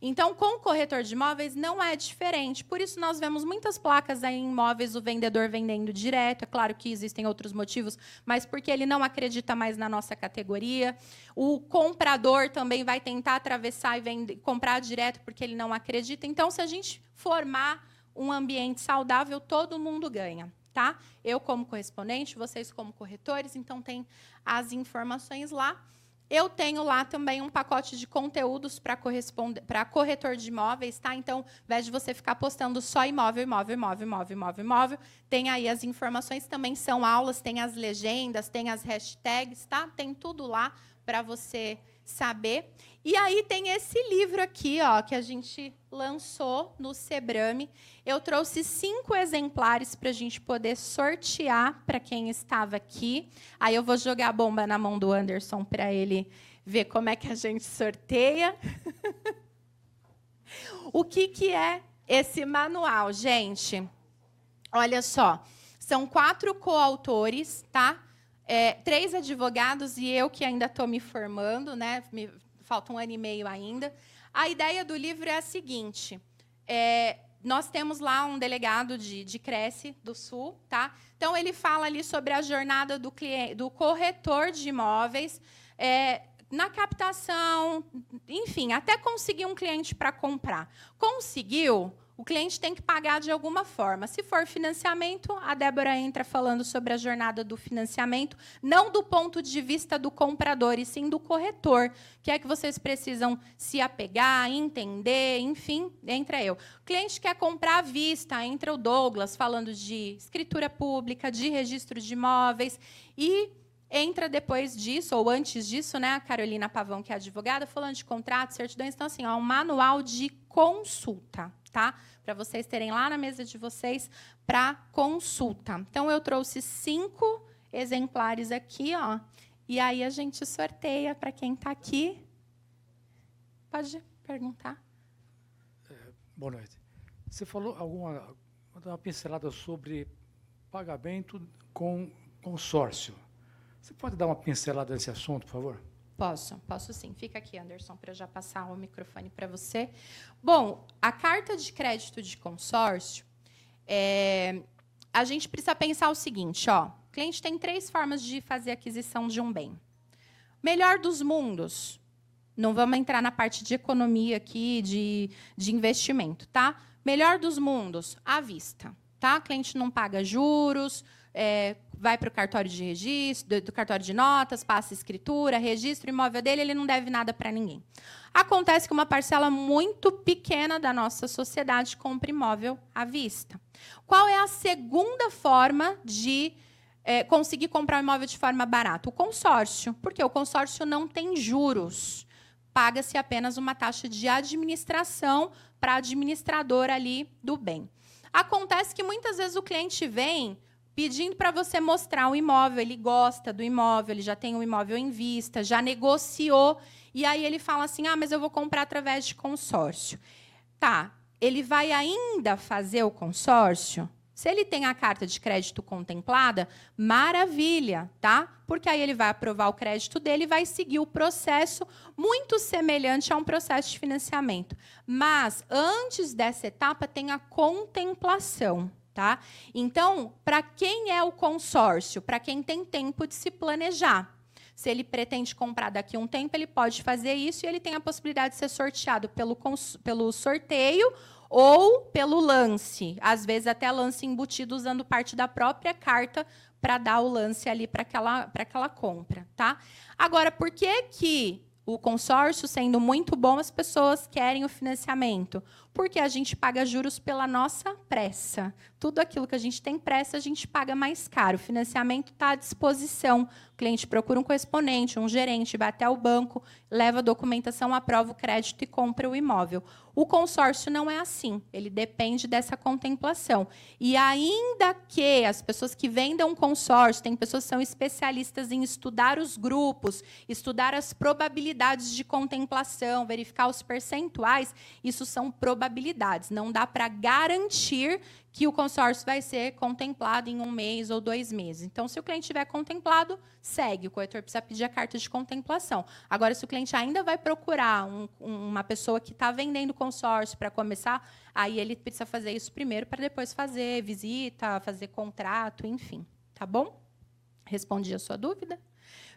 Então, com o corretor de imóveis não é diferente. Por isso, nós vemos muitas placas em imóveis, o vendedor vendendo direto. É claro que existem outros motivos, mas porque ele não acredita mais na nossa categoria. O comprador também vai tentar atravessar e vender, comprar direto porque ele não acredita. Então, se a gente formar um ambiente saudável, todo mundo ganha tá? Eu como correspondente, vocês como corretores, então tem as informações lá. Eu tenho lá também um pacote de conteúdos para corretor de imóveis, tá? Então, ao invés de você ficar postando só imóvel, imóvel, imóvel, imóvel, imóvel, imóvel, tem aí as informações, também são aulas, tem as legendas, tem as hashtags, tá? Tem tudo lá para você saber. E aí tem esse livro aqui, ó, que a gente lançou no Sebrame. Eu trouxe cinco exemplares para a gente poder sortear para quem estava aqui. Aí eu vou jogar a bomba na mão do Anderson para ele ver como é que a gente sorteia. o que, que é esse manual, gente? Olha só, são quatro coautores, tá? É, três advogados e eu que ainda estou me formando, né? Me, falta um ano e meio ainda. A ideia do livro é a seguinte: é, nós temos lá um delegado de, de Cresce do Sul, tá? Então ele fala ali sobre a jornada do cliente, do corretor de imóveis. É, na captação, enfim, até conseguir um cliente para comprar. Conseguiu? O cliente tem que pagar de alguma forma. Se for financiamento, a Débora entra falando sobre a jornada do financiamento, não do ponto de vista do comprador, e sim do corretor, que é que vocês precisam se apegar, entender, enfim, entra eu. O cliente quer comprar à vista, entra o Douglas falando de escritura pública, de registro de imóveis e entra depois disso, ou antes disso, né, a Carolina Pavão, que é advogada, falando de contratos, certidões. Então, assim, ó, um manual de consulta tá? Para vocês terem lá na mesa de vocês para consulta. Então eu trouxe cinco exemplares aqui, ó. E aí a gente sorteia para quem está aqui. Pode perguntar. É, boa noite. Você falou alguma uma pincelada sobre pagamento com consórcio. Você pode dar uma pincelada nesse assunto, por favor? Posso, posso sim. Fica aqui, Anderson, para eu já passar o microfone para você. Bom, a carta de crédito de consórcio, é, a gente precisa pensar o seguinte: ó, o cliente tem três formas de fazer aquisição de um bem. Melhor dos mundos. Não vamos entrar na parte de economia aqui, de, de investimento, tá? Melhor dos mundos, à vista. Tá? O cliente não paga juros, é, vai para o cartório de registro, do, do, cartório de notas, passa escritura, registro imóvel dele, ele não deve nada para ninguém. Acontece que uma parcela muito pequena da nossa sociedade compra imóvel à vista. Qual é a segunda forma de é, conseguir comprar um imóvel de forma barata? O consórcio, porque o consórcio não tem juros. Paga-se apenas uma taxa de administração para administrador ali do bem. Acontece que muitas vezes o cliente vem pedindo para você mostrar o imóvel, ele gosta do imóvel, ele já tem o imóvel em vista, já negociou, e aí ele fala assim: "Ah, mas eu vou comprar através de consórcio". Tá, ele vai ainda fazer o consórcio? Se ele tem a carta de crédito contemplada, maravilha, tá? Porque aí ele vai aprovar o crédito dele e vai seguir o processo muito semelhante a um processo de financiamento. Mas antes dessa etapa tem a contemplação, tá? Então, para quem é o consórcio? Para quem tem tempo de se planejar. Se ele pretende comprar daqui a um tempo, ele pode fazer isso e ele tem a possibilidade de ser sorteado pelo, pelo sorteio ou pelo lance, às vezes até lance embutido usando parte da própria carta para dar o lance ali para aquela, aquela compra. Tá? Agora, por que, que o consórcio, sendo muito bom, as pessoas querem o financiamento? Porque a gente paga juros pela nossa pressa. Tudo aquilo que a gente tem pressa, a gente paga mais caro. O financiamento está à disposição cliente procura um correspondente, um gerente, vai até o banco, leva a documentação, aprova o crédito e compra o imóvel. O consórcio não é assim, ele depende dessa contemplação. E ainda que as pessoas que vendem um consórcio, tem pessoas que são especialistas em estudar os grupos, estudar as probabilidades de contemplação, verificar os percentuais, isso são probabilidades. Não dá para garantir que o consórcio vai ser contemplado em um mês ou dois meses. Então, se o cliente tiver contemplado, segue. O corretor precisa pedir a carta de contemplação. Agora, se o cliente ainda vai procurar um, uma pessoa que está vendendo consórcio para começar, aí ele precisa fazer isso primeiro para depois fazer visita, fazer contrato, enfim. Tá bom? Respondi a sua dúvida?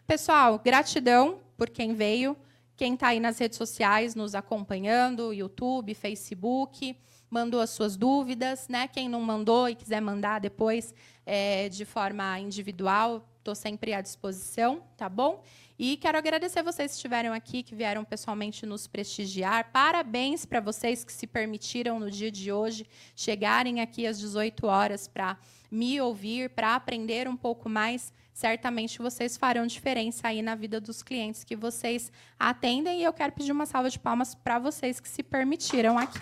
Pessoal, gratidão por quem veio, quem está aí nas redes sociais nos acompanhando, YouTube, Facebook mandou as suas dúvidas, né? Quem não mandou e quiser mandar depois é, de forma individual, estou sempre à disposição, tá bom? E quero agradecer vocês que estiveram aqui, que vieram pessoalmente nos prestigiar. Parabéns para vocês que se permitiram no dia de hoje chegarem aqui às 18 horas para me ouvir, para aprender um pouco mais. Certamente vocês farão diferença aí na vida dos clientes que vocês atendem. E eu quero pedir uma salva de palmas para vocês que se permitiram aqui.